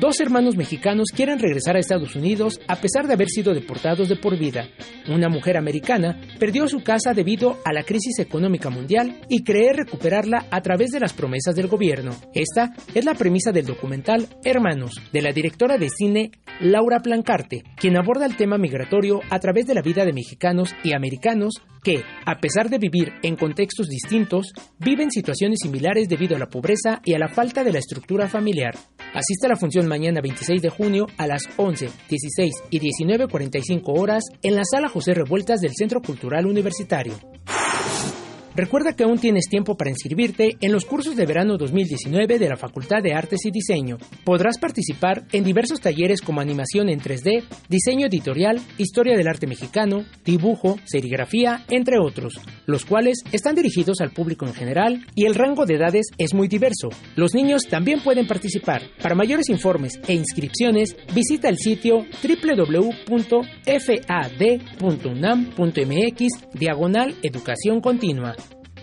Dos hermanos mexicanos quieren regresar a Estados Unidos a pesar de haber sido deportados de por vida. Una mujer americana perdió su casa debido a la crisis económica mundial y cree recuperarla a través de las promesas del gobierno. Esta es la premisa del documental Hermanos, de la directora de cine Laura Plancarte, quien aborda el tema migratorio a través de la vida de mexicanos y americanos que, a pesar de vivir en contextos distintos, viven situaciones similares debido a la pobreza y a la falta de la estructura familiar. Asiste a la función mañana 26 de junio a las 11, 16 y 19.45 horas en la sala José Revueltas del Centro Cultural Universitario. Recuerda que aún tienes tiempo para inscribirte en los cursos de verano 2019 de la Facultad de Artes y Diseño. Podrás participar en diversos talleres como animación en 3D, diseño editorial, historia del arte mexicano, dibujo, serigrafía, entre otros, los cuales están dirigidos al público en general y el rango de edades es muy diverso. Los niños también pueden participar. Para mayores informes e inscripciones, visita el sitio www.fad.unam.mx diagonal.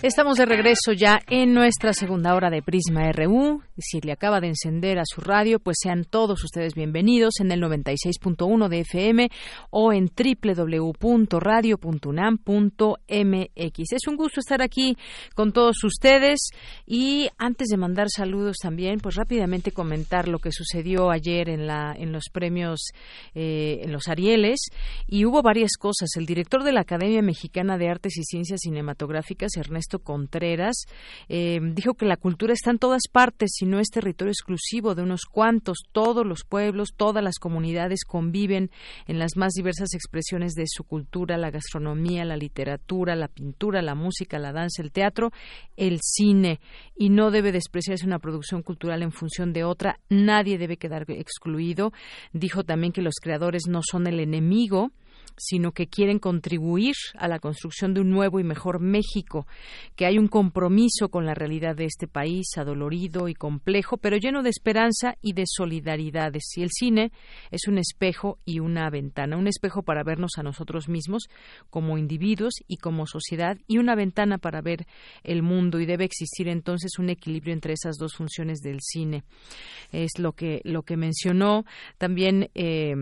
Estamos de regreso ya en nuestra segunda hora de Prisma RU. Si le acaba de encender a su radio, pues sean todos ustedes bienvenidos en el 96.1 de FM o en www.radio.unam.mx. Es un gusto estar aquí con todos ustedes y antes de mandar saludos también, pues rápidamente comentar lo que sucedió ayer en la en los premios eh, en los Arieles y hubo varias cosas. El director de la Academia Mexicana de Artes y Ciencias Cinematográficas, Ernesto Contreras, eh, dijo que la cultura está en todas partes y no es territorio exclusivo de unos cuantos. Todos los pueblos, todas las comunidades conviven en las más diversas expresiones de su cultura, la gastronomía, la literatura, la pintura, la música, la danza, el teatro, el cine. Y no debe despreciarse una producción cultural en función de otra. Nadie debe quedar excluido. Dijo también que los creadores no son el enemigo, sino que quieren contribuir a la construcción de un nuevo y mejor México, que hay un compromiso con la realidad de este país, adolorido y complejo, pero lleno de esperanza y de solidaridades. Y el cine es un espejo y una ventana, un espejo para vernos a nosotros mismos como individuos y como sociedad, y una ventana para ver el mundo, y debe existir entonces un equilibrio entre esas dos funciones del cine. Es lo que, lo que mencionó también. Eh,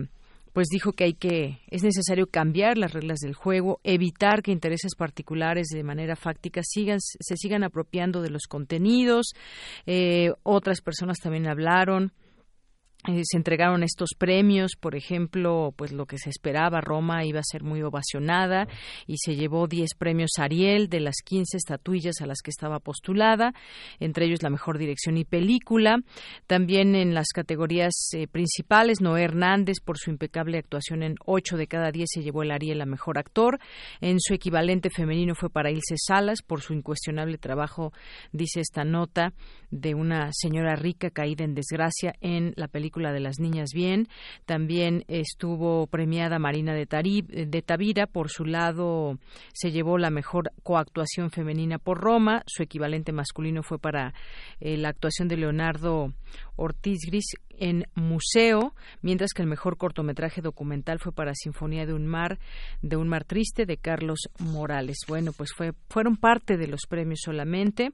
pues dijo que hay que es necesario cambiar las reglas del juego, evitar que intereses particulares de manera fáctica sigan se sigan apropiando de los contenidos. Eh, otras personas también hablaron eh, se entregaron estos premios, por ejemplo, pues lo que se esperaba, Roma iba a ser muy ovacionada y se llevó 10 premios Ariel de las 15 estatuillas a las que estaba postulada, entre ellos la mejor dirección y película. También en las categorías eh, principales, Noé Hernández por su impecable actuación en 8 de cada 10 se llevó el Ariel a mejor actor. En su equivalente femenino fue para Ilse Salas por su incuestionable trabajo, dice esta nota, de una señora rica caída en desgracia en la película de las niñas bien. También estuvo premiada Marina de, de Tavira. Por su lado, se llevó la mejor coactuación femenina por Roma. Su equivalente masculino fue para eh, la actuación de Leonardo Ortiz Gris en Museo, mientras que el mejor cortometraje documental fue para Sinfonía de un mar, de un mar triste, de Carlos Morales. Bueno, pues fue, fueron parte de los premios solamente.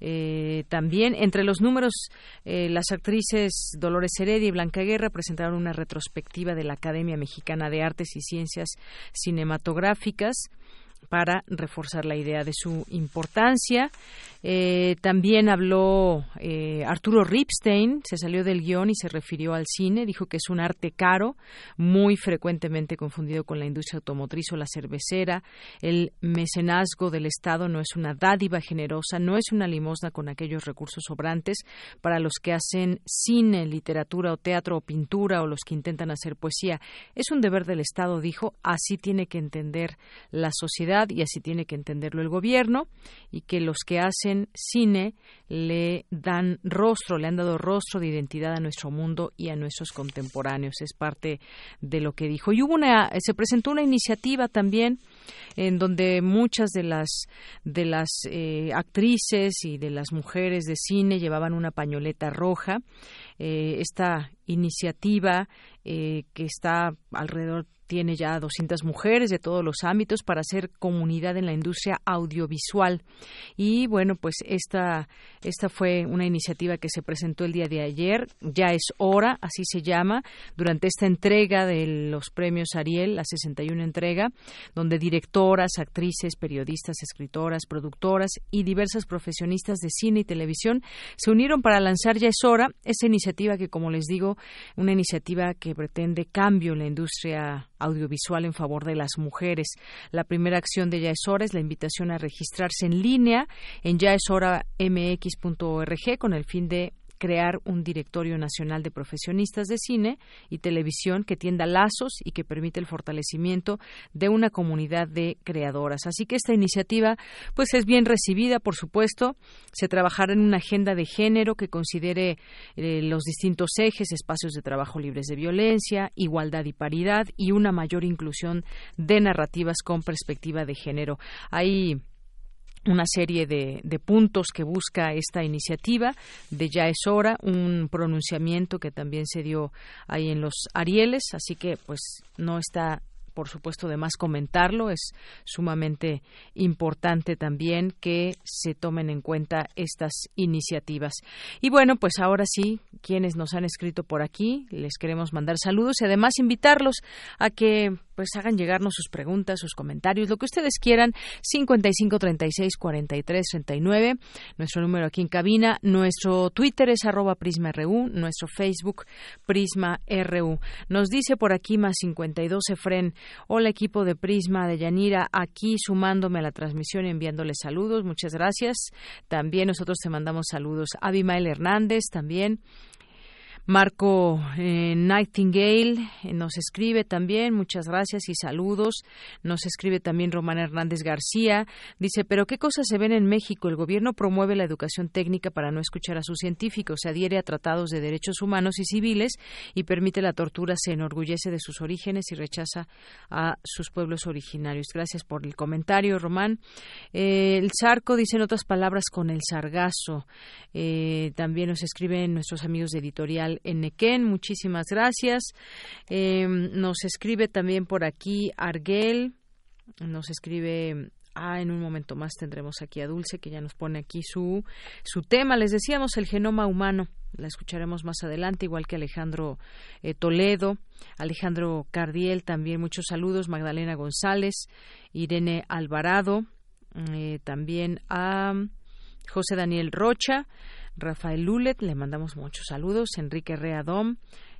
Eh, también entre los números, eh, las actrices Dolores Heredia y Blanca Guerra presentaron una retrospectiva de la Academia Mexicana de Artes y Ciencias Cinematográficas para reforzar la idea de su importancia. Eh, también habló eh, Arturo Ripstein, se salió del guion y se refirió al cine, dijo que es un arte caro, muy frecuentemente confundido con la industria automotriz o la cervecera. El mecenazgo del Estado no es una dádiva generosa, no es una limosna con aquellos recursos sobrantes para los que hacen cine, literatura o teatro o pintura o los que intentan hacer poesía. Es un deber del Estado, dijo, así tiene que entender la sociedad y así tiene que entenderlo el gobierno y que los que hacen cine le dan rostro, le han dado rostro de identidad a nuestro mundo y a nuestros contemporáneos. Es parte de lo que dijo. Y hubo una, se presentó una iniciativa también en donde muchas de las de las eh, actrices y de las mujeres de cine llevaban una pañoleta roja. Eh, esta iniciativa eh, que está alrededor tiene ya 200 mujeres de todos los ámbitos para hacer comunidad en la industria audiovisual. Y bueno, pues esta, esta fue una iniciativa que se presentó el día de ayer, ya es hora, así se llama, durante esta entrega de los premios Ariel, la 61 entrega, donde directoras, actrices, periodistas, escritoras, productoras y diversas profesionistas de cine y televisión se unieron para lanzar Ya es hora, esta iniciativa que, como les digo, una iniciativa que pretende cambio en la industria audiovisual en favor de las mujeres. La primera acción de Ya es hora es la invitación a registrarse en línea en yaeshoramx.org con el fin de crear un directorio nacional de profesionistas de cine y televisión que tienda lazos y que permite el fortalecimiento de una comunidad de creadoras. Así que esta iniciativa pues es bien recibida, por supuesto. Se trabajará en una agenda de género que considere eh, los distintos ejes, espacios de trabajo libres de violencia, igualdad y paridad y una mayor inclusión de narrativas con perspectiva de género. Hay una serie de, de, puntos que busca esta iniciativa. De Ya es hora, un pronunciamiento que también se dio ahí en los Arieles, así que pues no está por supuesto, de más comentarlo. Es sumamente importante también que se tomen en cuenta estas iniciativas. Y bueno, pues ahora sí, quienes nos han escrito por aquí, les queremos mandar saludos y además invitarlos a que pues hagan llegarnos sus preguntas, sus comentarios, lo que ustedes quieran, 55 36 43 39, nuestro número aquí en cabina, nuestro Twitter es arroba PrismaRU, nuestro Facebook PrismaRU. Nos dice por aquí más 52 Efren, hola equipo de Prisma de Yanira, aquí sumándome a la transmisión y enviándoles saludos, muchas gracias. También nosotros te mandamos saludos. Abimael Hernández también. Marco eh, Nightingale eh, nos escribe también, muchas gracias y saludos. Nos escribe también Román Hernández García. Dice, pero ¿qué cosas se ven en México? El gobierno promueve la educación técnica para no escuchar a sus científicos, se adhiere a tratados de derechos humanos y civiles y permite la tortura, se enorgullece de sus orígenes y rechaza a sus pueblos originarios. Gracias por el comentario, Román. Eh, el Zarco dice en otras palabras con el sargazo. también nos escriben nuestros amigos de editorial en Nequén. Muchísimas gracias. Eh, nos escribe también por aquí Arguel. Nos escribe Ah, en un momento más tendremos aquí a Dulce, que ya nos pone aquí su, su tema. Les decíamos el genoma humano. La escucharemos más adelante, igual que Alejandro eh, Toledo, Alejandro Cardiel, también muchos saludos. Magdalena González, Irene Alvarado, eh, también a José Daniel Rocha. Rafael Lulet, le mandamos muchos saludos, Enrique Readón,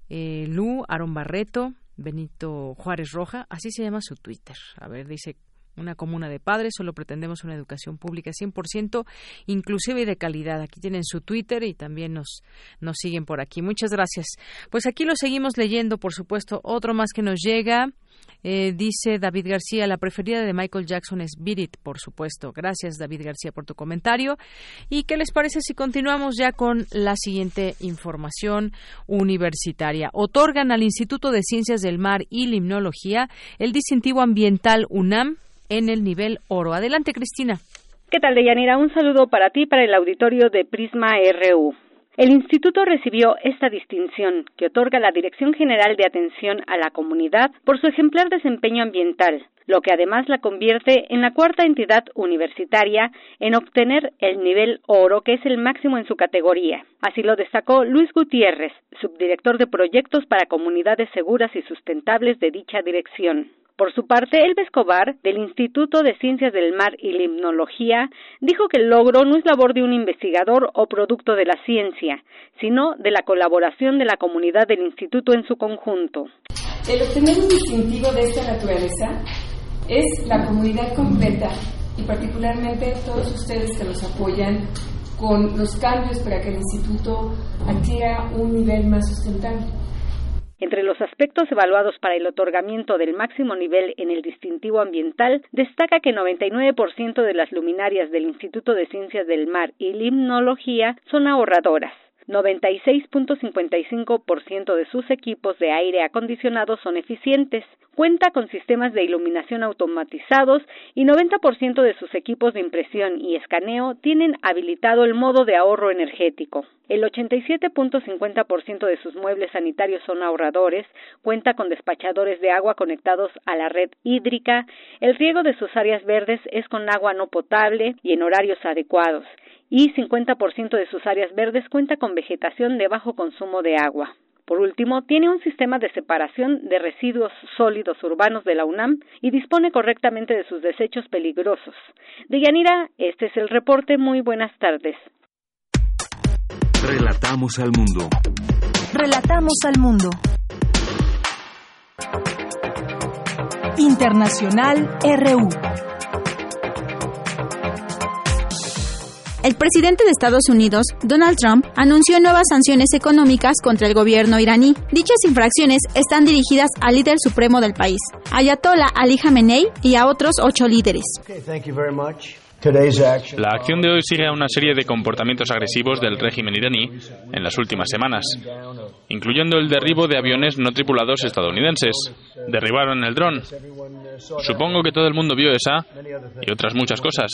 eh, Lu, Aaron Barreto, Benito Juárez Roja, así se llama su Twitter. A ver, dice una comuna de padres, solo pretendemos una educación pública 100% inclusiva y de calidad. Aquí tienen su Twitter y también nos, nos siguen por aquí. Muchas gracias. Pues aquí lo seguimos leyendo, por supuesto. Otro más que nos llega. Eh, dice David García, la preferida de Michael Jackson es Beat por supuesto. Gracias, David García, por tu comentario. ¿Y qué les parece si continuamos ya con la siguiente información universitaria? Otorgan al Instituto de Ciencias del Mar y Limnología el distintivo ambiental UNAM en el nivel oro. Adelante, Cristina. ¿Qué tal, Deyanira? Un saludo para ti, para el auditorio de Prisma RU. El instituto recibió esta distinción que otorga la Dirección General de Atención a la Comunidad por su ejemplar desempeño ambiental, lo que además la convierte en la cuarta entidad universitaria en obtener el nivel oro, que es el máximo en su categoría. Así lo destacó Luis Gutiérrez, subdirector de proyectos para comunidades seguras y sustentables de dicha dirección. Por su parte, Elba Escobar, del Instituto de Ciencias del Mar y Limnología, dijo que el logro no es labor de un investigador o producto de la ciencia, sino de la colaboración de la comunidad del instituto en su conjunto. El obtener un distintivo de esta naturaleza es la comunidad completa y particularmente todos ustedes que nos apoyan con los cambios para que el instituto adquiera un nivel más sustentable. Entre los aspectos evaluados para el otorgamiento del máximo nivel en el distintivo ambiental, destaca que 99% de las luminarias del Instituto de Ciencias del Mar y Limnología son ahorradoras. 96.55% de sus equipos de aire acondicionado son eficientes, cuenta con sistemas de iluminación automatizados y 90% de sus equipos de impresión y escaneo tienen habilitado el modo de ahorro energético. El 87.50% de sus muebles sanitarios son ahorradores, cuenta con despachadores de agua conectados a la red hídrica, el riego de sus áreas verdes es con agua no potable y en horarios adecuados y 50% de sus áreas verdes cuenta con vegetación de bajo consumo de agua. Por último, tiene un sistema de separación de residuos sólidos urbanos de la UNAM y dispone correctamente de sus desechos peligrosos. De Yanira, este es el reporte. Muy buenas tardes. Relatamos al mundo. Relatamos al mundo. Internacional RU. El presidente de Estados Unidos, Donald Trump, anunció nuevas sanciones económicas contra el gobierno iraní. Dichas infracciones están dirigidas al líder supremo del país, Ayatollah Ali Khamenei, y a otros ocho líderes. La acción de hoy sigue a una serie de comportamientos agresivos del régimen iraní en las últimas semanas, incluyendo el derribo de aviones no tripulados estadounidenses. Derribaron el dron. Supongo que todo el mundo vio esa y otras muchas cosas.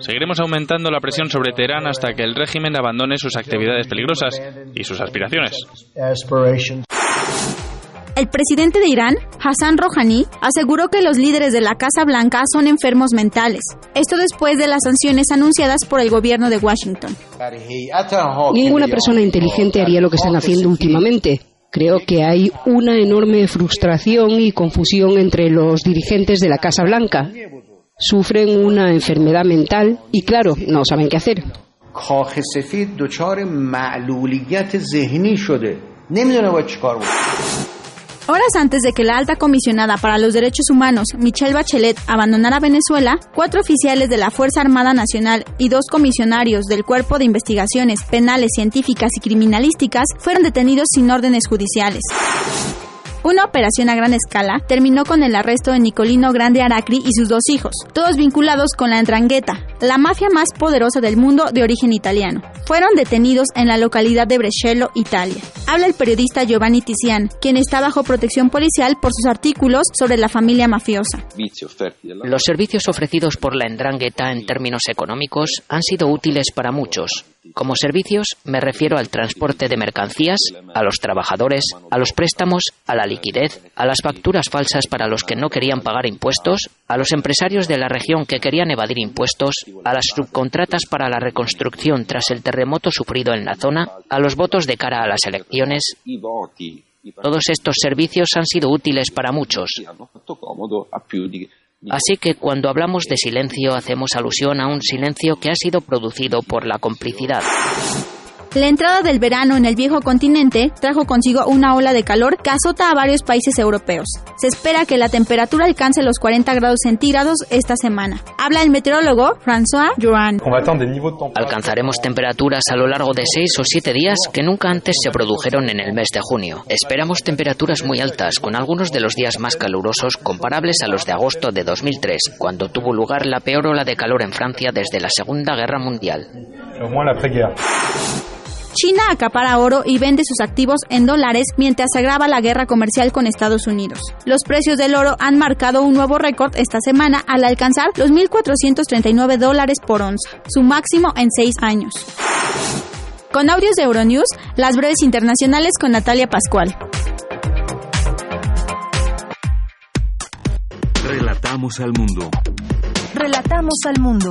Seguiremos aumentando la presión sobre Teherán hasta que el régimen abandone sus actividades peligrosas y sus aspiraciones. El presidente de Irán, Hassan Rouhani, aseguró que los líderes de la Casa Blanca son enfermos mentales. Esto después de las sanciones anunciadas por el gobierno de Washington. Ninguna persona inteligente haría lo que están haciendo últimamente. Creo que hay una enorme frustración y confusión entre los dirigentes de la Casa Blanca. Sufren una enfermedad mental y, claro, no saben qué hacer. Horas antes de que la alta comisionada para los derechos humanos, Michelle Bachelet, abandonara Venezuela, cuatro oficiales de la Fuerza Armada Nacional y dos comisionarios del Cuerpo de Investigaciones Penales, Científicas y Criminalísticas fueron detenidos sin órdenes judiciales. Una operación a gran escala terminó con el arresto de Nicolino Grande Aracri y sus dos hijos, todos vinculados con la Entrangheta, la mafia más poderosa del mundo de origen italiano. Fueron detenidos en la localidad de Brescello, Italia. Habla el periodista Giovanni Tizian, quien está bajo protección policial por sus artículos sobre la familia mafiosa. Los servicios ofrecidos por la Entrangheta en términos económicos han sido útiles para muchos. Como servicios me refiero al transporte de mercancías, a los trabajadores, a los préstamos, a la liquidez, a las facturas falsas para los que no querían pagar impuestos, a los empresarios de la región que querían evadir impuestos, a las subcontratas para la reconstrucción tras el terremoto sufrido en la zona, a los votos de cara a las elecciones. Todos estos servicios han sido útiles para muchos. Así que cuando hablamos de silencio hacemos alusión a un silencio que ha sido producido por la complicidad. La entrada del verano en el viejo continente trajo consigo una ola de calor que azota a varios países europeos. Se espera que la temperatura alcance los 40 grados centígrados esta semana. Habla el meteorólogo François Joran. Alcanzaremos temperaturas a lo largo de 6 o 7 días que nunca antes se produjeron en el mes de junio. Esperamos temperaturas muy altas, con algunos de los días más calurosos comparables a los de agosto de 2003, cuando tuvo lugar la peor ola de calor en Francia desde la Segunda Guerra Mundial. China acapara oro y vende sus activos en dólares mientras se agrava la guerra comercial con Estados Unidos. Los precios del oro han marcado un nuevo récord esta semana al alcanzar los 1.439 dólares por onza, su máximo en seis años. Con audios de Euronews, las breves internacionales con Natalia Pascual. Relatamos al mundo. Relatamos al mundo.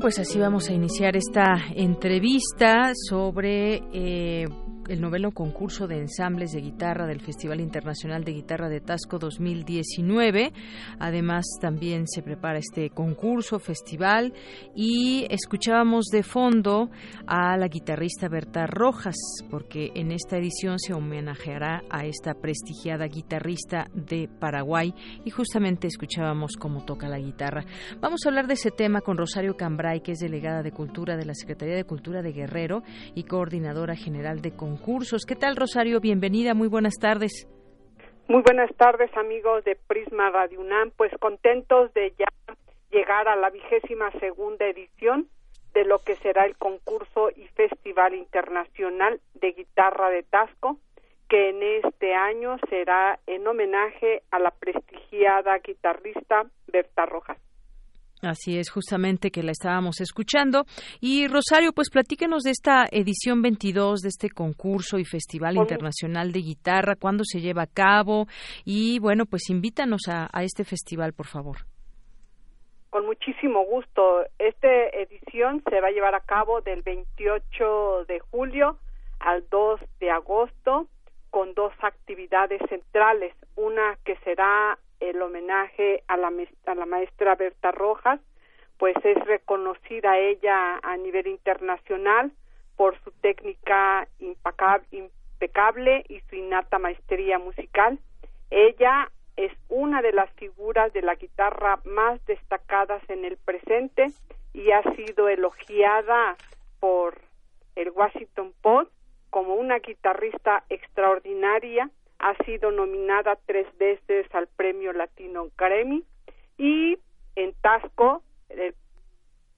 Pues así vamos a iniciar esta entrevista sobre eh, el noveno concurso de ensambles de guitarra del Festival Internacional de Guitarra de Tasco 2019. Además, también se prepara este concurso, festival, y escuchábamos de fondo a la guitarrista Berta Rojas, porque en esta edición se homenajeará a esta prestigiada guitarrista de Paraguay y justamente escuchábamos cómo toca la guitarra. Vamos a hablar de ese tema con Rosario Cambray, que es delegada de Cultura de la Secretaría de Cultura de Guerrero y coordinadora general de concursos ¿Qué tal, Rosario? Bienvenida, muy buenas tardes. Muy buenas tardes, amigos de Prisma Radio UNAM. Pues contentos de ya llegar a la vigésima segunda edición de lo que será el concurso y Festival Internacional de Guitarra de Tasco, que en este año será en homenaje a la prestigiada guitarrista Berta Rojas. Así es, justamente que la estábamos escuchando. Y Rosario, pues platíquenos de esta edición 22 de este concurso y Festival Internacional de Guitarra, cuándo se lleva a cabo y bueno, pues invítanos a, a este festival, por favor. Con muchísimo gusto. Esta edición se va a llevar a cabo del 28 de julio al 2 de agosto con dos actividades centrales, una que será el homenaje a la, a la maestra Berta Rojas, pues es reconocida ella a nivel internacional por su técnica impecable y su innata maestría musical. Ella es una de las figuras de la guitarra más destacadas en el presente y ha sido elogiada por el Washington Post como una guitarrista extraordinaria ha sido nominada tres veces al premio Latino Grammy y en Tasco el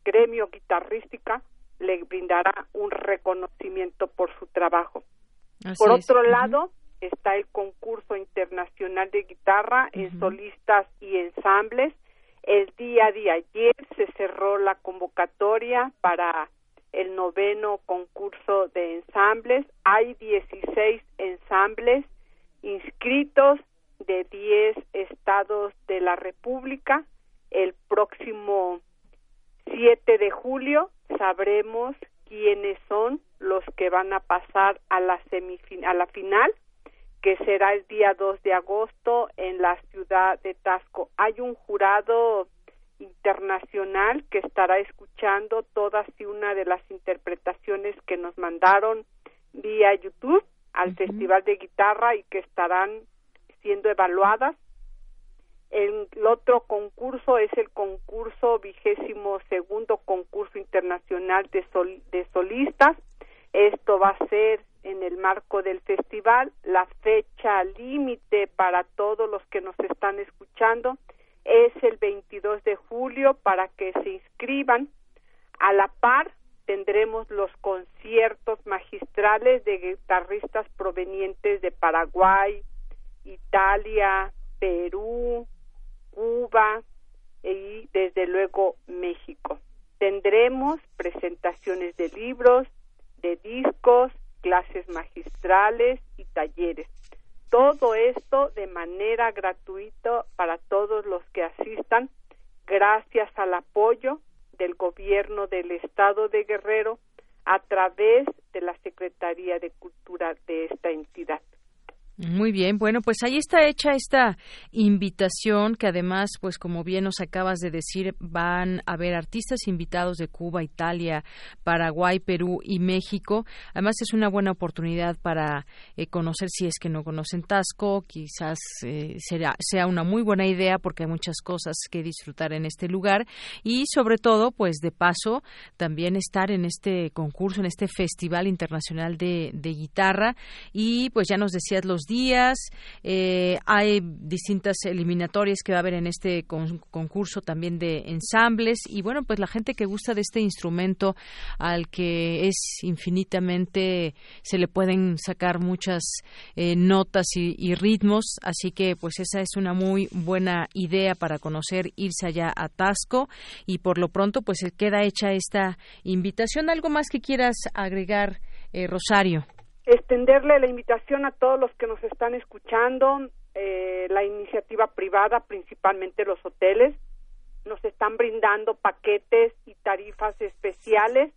gremio guitarrística le brindará un reconocimiento por su trabajo. por otro lado, está el concurso internacional de guitarra en solistas y ensambles. El día de ayer se cerró la convocatoria para el noveno concurso de ensambles. Hay 16 ensambles inscritos de 10 estados de la República. El próximo 7 de julio sabremos quiénes son los que van a pasar a la a la final, que será el día 2 de agosto en la ciudad de Tasco. Hay un jurado internacional que estará escuchando todas y una de las interpretaciones que nos mandaron vía YouTube al Festival de Guitarra y que estarán siendo evaluadas. El, otro concurso es el concurso vigésimo segundo concurso internacional de, de solistas. Esto va a ser en el marco del festival. La fecha límite para todos los que nos están escuchando es el 22 de julio para que se inscriban. A la par tendremos los conciertos magistrales de guitarristas provenientes de Paraguay, Italia, Perú, Cuba y desde luego México. Tendremos presentaciones de libros, de discos, clases magistrales y talleres. Todo esto de manera gratuita para todos los que asistan, gracias al apoyo del gobierno del estado de Guerrero a través de la Secretaría de Cultura de esta entidad. Muy bien, bueno, pues ahí está hecha esta invitación que además, pues como bien nos acabas de decir, van a haber artistas invitados de Cuba, Italia, Paraguay, Perú y México. Además es una buena oportunidad para eh, conocer si es que no conocen Tasco, quizás eh, será, sea una muy buena idea porque hay muchas cosas que disfrutar en este lugar y sobre todo, pues de paso, también estar en este concurso, en este Festival Internacional de, de Guitarra y pues ya nos decías los días. Eh, hay distintas eliminatorias que va a haber en este concurso también de ensambles. Y bueno, pues la gente que gusta de este instrumento al que es infinitamente, se le pueden sacar muchas eh, notas y, ritmos. Así que pues esa es una muy buena idea para conocer, irse allá a Tasco. Y por lo pronto pues queda hecha esta invitación. ¿Algo más que quieras agregar, eh, Rosario? Extenderle la invitación a todos los que nos están escuchando, eh, la iniciativa privada, principalmente los hoteles, nos están brindando paquetes y tarifas especiales,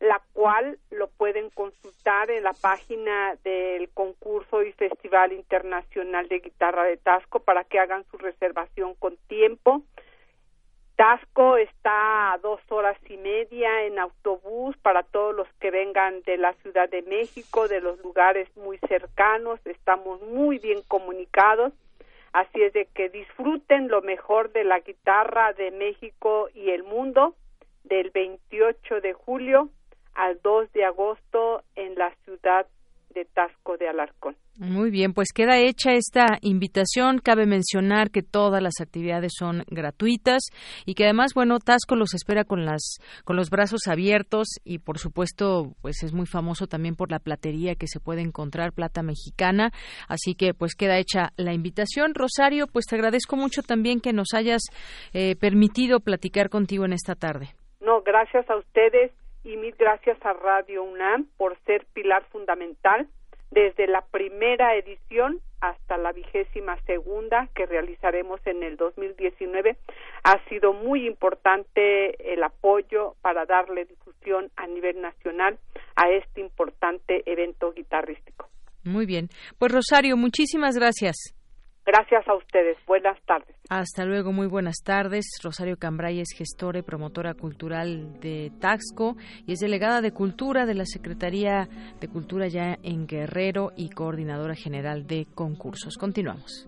la cual lo pueden consultar en la página del concurso y Festival Internacional de Guitarra de Tasco para que hagan su reservación con tiempo. Tasco está a dos horas y media en autobús para todos los que vengan de la Ciudad de México, de los lugares muy cercanos, estamos muy bien comunicados, así es de que disfruten lo mejor de la guitarra de México y el mundo del 28 de julio al 2 de agosto en la ciudad de Tasco de Alarcón. Muy bien, pues queda hecha esta invitación. Cabe mencionar que todas las actividades son gratuitas y que además, bueno, Tasco los espera con las con los brazos abiertos y por supuesto, pues es muy famoso también por la platería que se puede encontrar, plata mexicana. Así que pues queda hecha la invitación. Rosario, pues te agradezco mucho también que nos hayas eh, permitido platicar contigo en esta tarde. No, gracias a ustedes y mil gracias a Radio UNAM por ser pilar fundamental desde la primera edición hasta la vigésima segunda que realizaremos en el 2019. Ha sido muy importante el apoyo para darle difusión a nivel nacional a este importante evento guitarrístico. Muy bien. Pues Rosario, muchísimas gracias. Gracias a ustedes. Buenas tardes. Hasta luego, muy buenas tardes. Rosario Cambray es gestora y promotora cultural de Taxco y es delegada de Cultura de la Secretaría de Cultura ya en Guerrero y coordinadora general de concursos. Continuamos.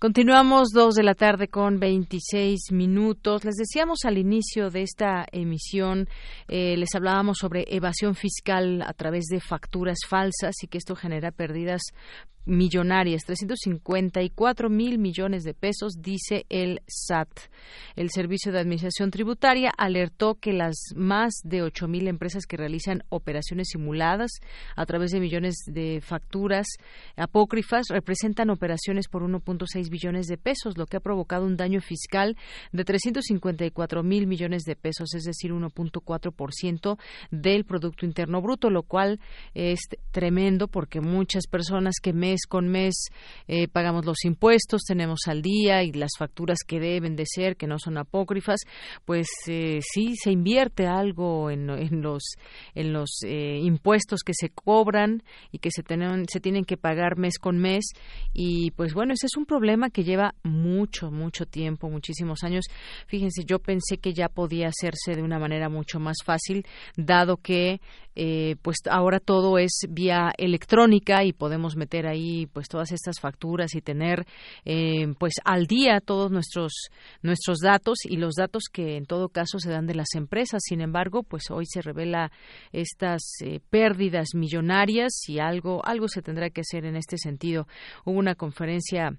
Continuamos dos de la tarde con 26 minutos. Les decíamos al inicio de esta emisión, eh, les hablábamos sobre evasión fiscal a través de facturas falsas y que esto genera pérdidas millonarias, 354 mil millones de pesos, dice el SAT. El Servicio de Administración Tributaria alertó que las más de 8 mil empresas que realizan operaciones simuladas a través de millones de facturas apócrifas representan operaciones por 1.6 billones de pesos, lo que ha provocado un daño fiscal de 354 mil millones de pesos, es decir, 1.4% del Producto Interno Bruto, lo cual es tremendo porque muchas personas que mes con mes eh, pagamos los impuestos, tenemos al día y las facturas que deben de ser, que no son apócrifas, pues eh, sí se invierte algo en, los, en los eh, impuestos que se cobran y que se, tienen, se tienen que pagar mes con mes. Y pues bueno, ese es un problema que lleva mucho, mucho tiempo, muchísimos años. Fíjense, yo pensé que ya podía hacerse de una manera mucho más fácil, dado que eh, pues ahora todo es vía electrónica y podemos meter ahí pues todas estas facturas y tener eh, pues al día todos nuestros nuestros datos y los datos que en todo caso se dan de las empresas. Sin embargo, pues hoy se revela estas eh, pérdidas millonarias y algo algo se tendrá que hacer en este sentido. Hubo una conferencia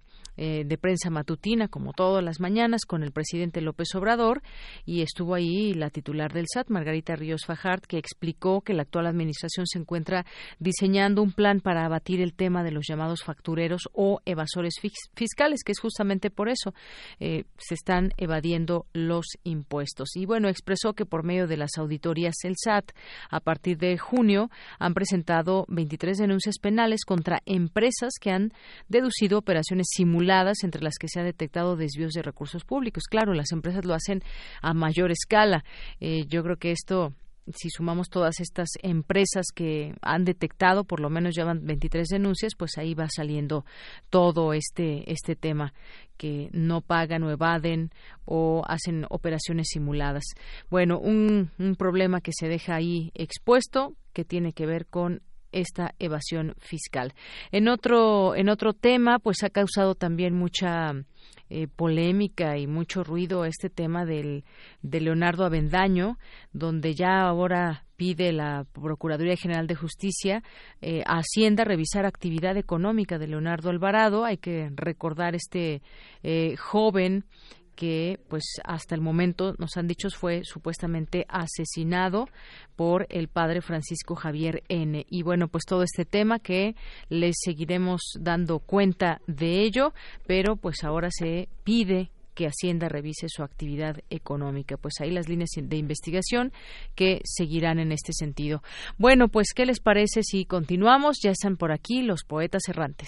eh, de prensa matutina, como todas las mañanas, con el presidente López Obrador y estuvo ahí la titular del SAT, Margarita Ríos Fajart, que explicó que la actual administración se encuentra diseñando un plan para abatir el tema de los llamados factureros o evasores fiscales, que es justamente por eso eh, se están evadiendo los impuestos. Y bueno, expresó que por medio de las auditorías el SAT, a partir de junio, han presentado 23 denuncias penales contra empresas que han deducido operaciones simuladas entre las que se ha detectado desvíos de recursos públicos. Claro, las empresas lo hacen a mayor escala. Eh, yo creo que esto si sumamos todas estas empresas que han detectado, por lo menos llevan 23 denuncias, pues ahí va saliendo todo este este tema que no pagan o evaden o hacen operaciones simuladas. Bueno, un, un problema que se deja ahí expuesto que tiene que ver con esta evasión fiscal. En otro, en otro tema, pues ha causado también mucha eh, polémica y mucho ruido este tema del, de Leonardo Avendaño, donde ya ahora pide la Procuraduría General de Justicia eh, a Hacienda revisar actividad económica de Leonardo Alvarado. Hay que recordar este eh, joven que pues hasta el momento nos han dicho fue supuestamente asesinado por el padre Francisco Javier N. Y bueno, pues todo este tema que les seguiremos dando cuenta de ello, pero pues ahora se pide que Hacienda revise su actividad económica. Pues ahí las líneas de investigación que seguirán en este sentido. Bueno, pues ¿qué les parece si continuamos? Ya están por aquí los poetas errantes.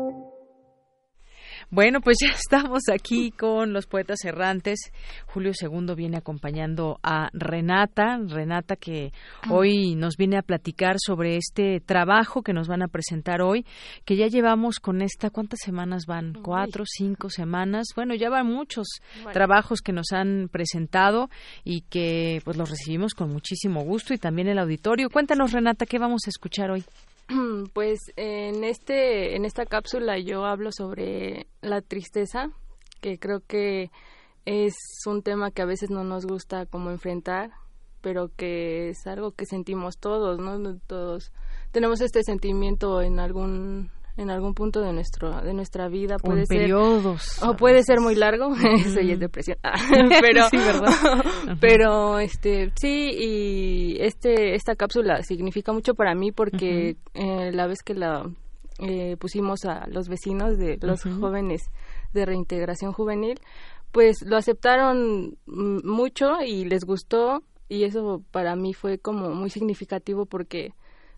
Bueno, pues ya <laughs> estamos aquí con los poetas errantes. Julio II viene acompañando a Renata, Renata que hoy nos viene a platicar sobre este trabajo que nos van a presentar hoy, que ya llevamos con esta, ¿cuántas semanas van? ¿Cuatro, cinco semanas? Bueno, ya van muchos trabajos que nos han presentado y que pues los recibimos con muchísimo gusto y también el auditorio. Cuéntanos, Renata, ¿qué vamos a escuchar hoy? <clears throat> Pues en este en esta cápsula yo hablo sobre la tristeza, que creo que es un tema que a veces no nos gusta como enfrentar, pero que es algo que sentimos todos, ¿no? Todos tenemos este sentimiento en algún en algún punto de nuestro de nuestra vida puede ser periodos. o puede ser muy largo. Eso ya es depresión. <laughs> <laughs> Pero sí, <laughs> pero este sí y este esta cápsula significa mucho para mí porque eh, la vez que la eh, pusimos a los vecinos de los jóvenes de reintegración juvenil pues lo aceptaron mucho y les gustó y eso para mí fue como muy significativo porque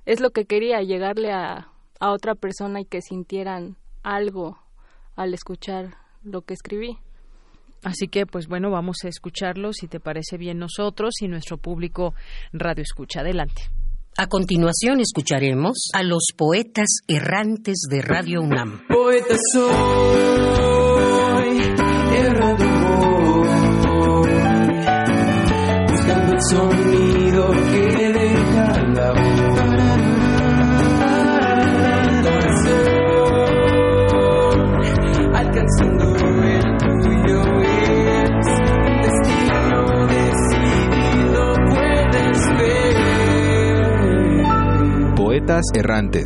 es lo que quería llegarle a a otra persona y que sintieran algo al escuchar lo que escribí. Así que, pues bueno, vamos a escucharlo si te parece bien nosotros y nuestro público radio escucha. Adelante. A continuación escucharemos a los poetas errantes de Radio UNAM. Poeta soy, errando buscando el sonido que Errantes.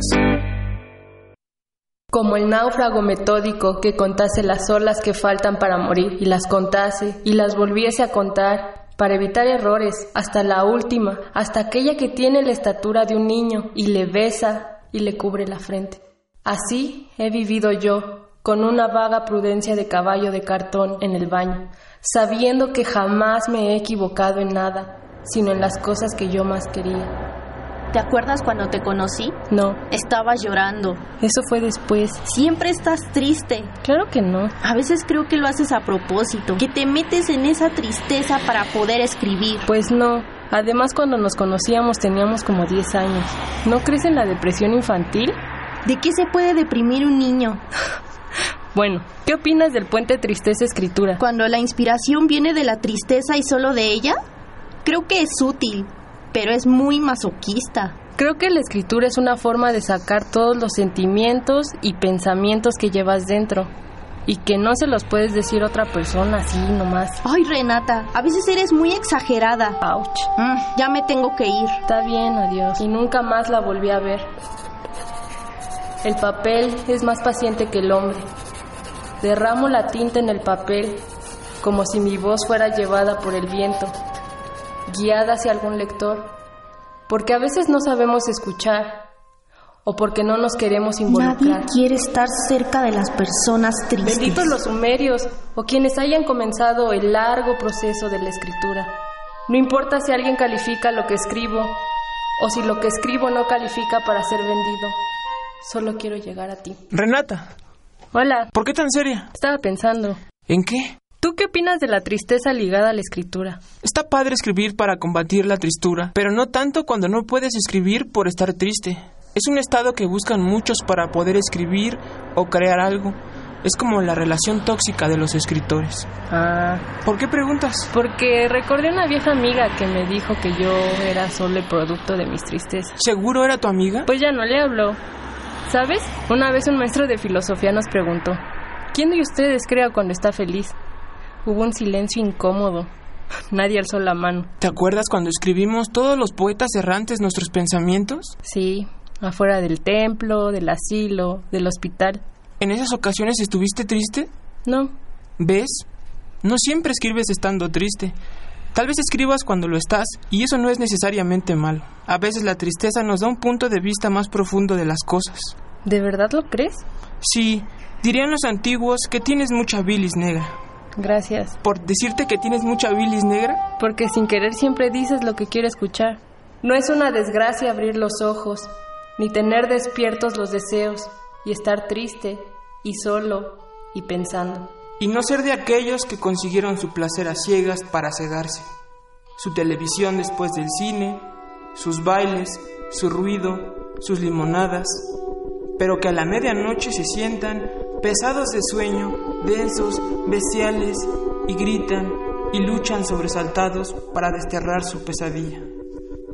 Como el náufrago metódico que contase las olas que faltan para morir y las contase y las volviese a contar para evitar errores hasta la última, hasta aquella que tiene la estatura de un niño y le besa y le cubre la frente. Así he vivido yo, con una vaga prudencia de caballo de cartón en el baño, sabiendo que jamás me he equivocado en nada, sino en las cosas que yo más quería. ¿Te acuerdas cuando te conocí? No. Estabas llorando. Eso fue después. Siempre estás triste. Claro que no. A veces creo que lo haces a propósito, que te metes en esa tristeza para poder escribir. Pues no. Además, cuando nos conocíamos teníamos como 10 años. ¿No crees en la depresión infantil? ¿De qué se puede deprimir un niño? <laughs> Bueno, ¿qué opinas del puente tristeza-escritura? Cuando la inspiración viene de la tristeza y solo de ella, creo que es útil, pero es muy masoquista. Creo que la escritura es una forma de sacar todos los sentimientos y pensamientos que llevas dentro y que no se los puedes decir a otra persona así nomás. Ay, Renata, a veces eres muy exagerada. Ouch. Mm, ya me tengo que ir. Está bien, adiós. Y nunca más la volví a ver. El papel es más paciente que el hombre. Derramo la tinta en el papel como si mi voz fuera llevada por el viento, guiada hacia algún lector, porque a veces no sabemos escuchar o porque no nos queremos involucrar. Nadie quiere estar cerca de las personas tristes. Benditos los sumerios o quienes hayan comenzado el largo proceso de la escritura. No importa si alguien califica lo que escribo o si lo que escribo no califica para ser vendido. Solo quiero llegar a ti. Renata. Hola. ¿Por qué tan seria? Estaba pensando. ¿En qué? ¿Tú qué opinas de la tristeza ligada a la escritura? Está padre escribir para combatir la tristura, pero no tanto cuando no puedes escribir por estar triste. Es un estado que buscan muchos para poder escribir o crear algo. Es como la relación tóxica de los escritores. Ah. ¿Por qué preguntas? Porque recordé una vieja amiga que me dijo que yo era solo el producto de mis tristezas. ¿Seguro era tu amiga? Pues ya no le hablo. ¿Sabes? Una vez un maestro de filosofía nos preguntó, ¿quién de ustedes crea cuando está feliz? Hubo un silencio incómodo. Nadie alzó la mano. ¿Te acuerdas cuando escribimos todos los poetas errantes nuestros pensamientos? Sí, afuera del templo, del asilo, del hospital. ¿En esas ocasiones estuviste triste? No. ¿Ves? No siempre escribes estando triste. Tal vez escribas cuando lo estás, y eso no es necesariamente malo. A veces la tristeza nos da un punto de vista más profundo de las cosas. ¿De verdad lo crees? Sí, dirían los antiguos que tienes mucha bilis negra. Gracias. ¿Por decirte que tienes mucha bilis negra? Porque sin querer siempre dices lo que quiero escuchar. No es una desgracia abrir los ojos, ni tener despiertos los deseos, y estar triste, y solo, y pensando y no ser de aquellos que consiguieron su placer a ciegas para cegarse, su televisión después del cine, sus bailes, su ruido, sus limonadas, pero que a la medianoche se sientan pesados de sueño, densos, bestiales, y gritan y luchan sobresaltados para desterrar su pesadilla.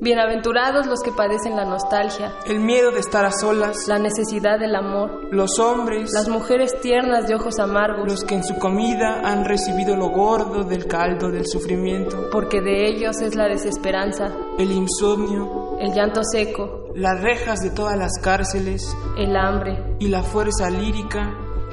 Bienaventurados los que padecen la nostalgia, el miedo de estar a solas, la necesidad del amor, los hombres, las mujeres tiernas de ojos amargos, los que en su comida han recibido lo gordo del caldo del sufrimiento, porque de ellos es la desesperanza, el insomnio, el llanto seco, las rejas de todas las cárceles, el hambre y la fuerza lírica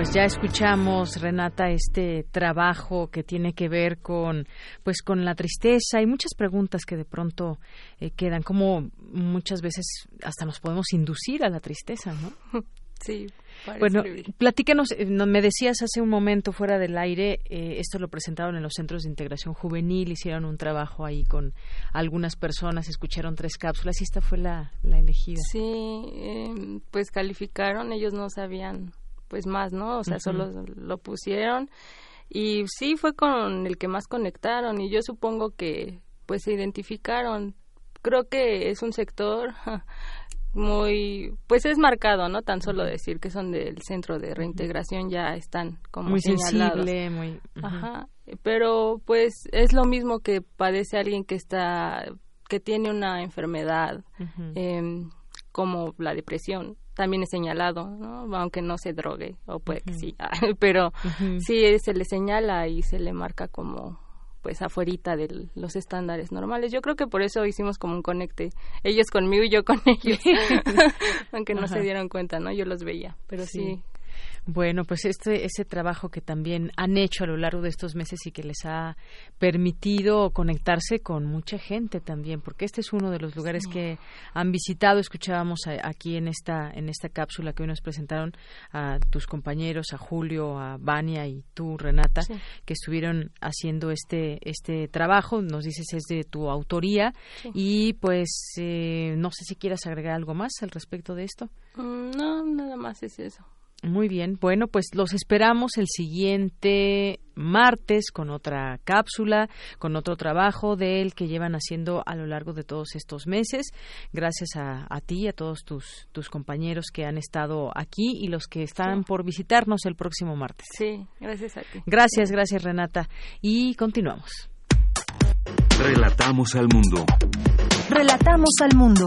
Pues ya escuchamos Renata este trabajo que tiene que ver con pues con la tristeza y muchas preguntas que de pronto eh, quedan como muchas veces hasta nos podemos inducir a la tristeza, ¿no? <laughs> Sí. Bueno, platícanos, eh, me decías hace un momento fuera del aire, eh, esto lo presentaron en los centros de integración juvenil, hicieron un trabajo ahí con algunas personas, escucharon tres cápsulas y esta fue la, la elegida. Sí, eh, pues calificaron, ellos no sabían pues más, ¿no? O sea, solo lo pusieron y sí fue con el que más conectaron y yo supongo que pues se identificaron. Creo que es un sector <laughs> muy pues es marcado, ¿no? Tan solo decir que son del centro de reintegración ya están como muy señalados. sensible, muy Ajá, pero pues es lo mismo que padece alguien que está que tiene una enfermedad eh, como la depresión también es señalado, ¿no? aunque no se drogue, o puede que sí, <laughs> pero sí se le señala y se le marca como pues afuerita de los estándares normales. Yo creo que por eso hicimos como un conecte, ellos conmigo y yo con <laughs> ellos, aunque no se dieron cuenta, ¿no? Yo los veía, pero sí bueno, pues este ese trabajo que también han hecho a lo largo de estos meses y que les ha permitido conectarse con mucha gente también, porque este es uno de los lugares que han visitado. Escuchábamos aquí en esta en esta cápsula que hoy nos presentaron a tus compañeros, a Julio, a Vania y tú, Renata, que estuvieron haciendo este este trabajo. Nos dices es de tu autoría y pues eh, no sé si quieras agregar algo más al respecto de esto. Mm, no, nada más es eso. Muy bien, bueno, pues los esperamos el siguiente martes con otra cápsula, con otro trabajo de él que llevan haciendo a lo largo de todos estos meses. Gracias a, a ti y a todos tus, tus compañeros que han estado aquí y los que están por visitarnos el próximo martes. Sí, gracias a ti. Gracias, gracias Renata. Y continuamos. Relatamos al mundo. Relatamos al mundo.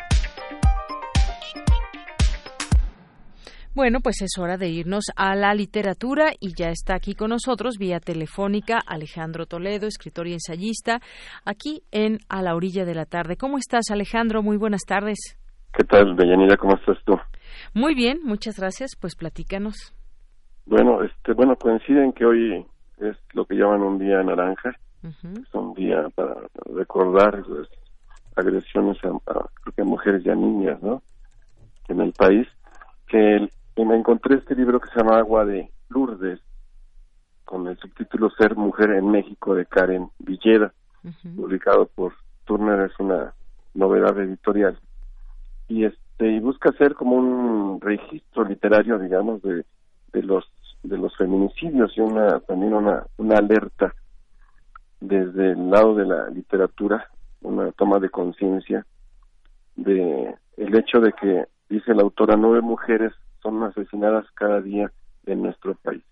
Bueno, pues es hora de irnos a la literatura y ya está aquí con nosotros vía telefónica Alejandro Toledo, escritor y ensayista, aquí en A la orilla de la tarde. ¿Cómo estás, Alejandro? Muy buenas tardes. ¿Qué tal, Deyanira? ¿Cómo estás tú? Muy bien, muchas gracias. Pues platícanos. Bueno, este, bueno, coinciden que hoy es lo que llaman un día naranja. Es un día para recordar las agresiones a, creo que a mujeres y a niñas, ¿no? En el país. Que y me encontré este libro que se llama Agua de Lourdes, con el subtítulo Ser Mujer en México de Karen Villeda, publicado por Turner, es una novedad editorial. Y este y busca ser como un registro literario, digamos, de, de los de los feminicidios y una también una, una alerta desde el lado de la literatura, una toma de conciencia de el hecho de que dice la autora nueve mujeres son asesinadas cada día en nuestro país.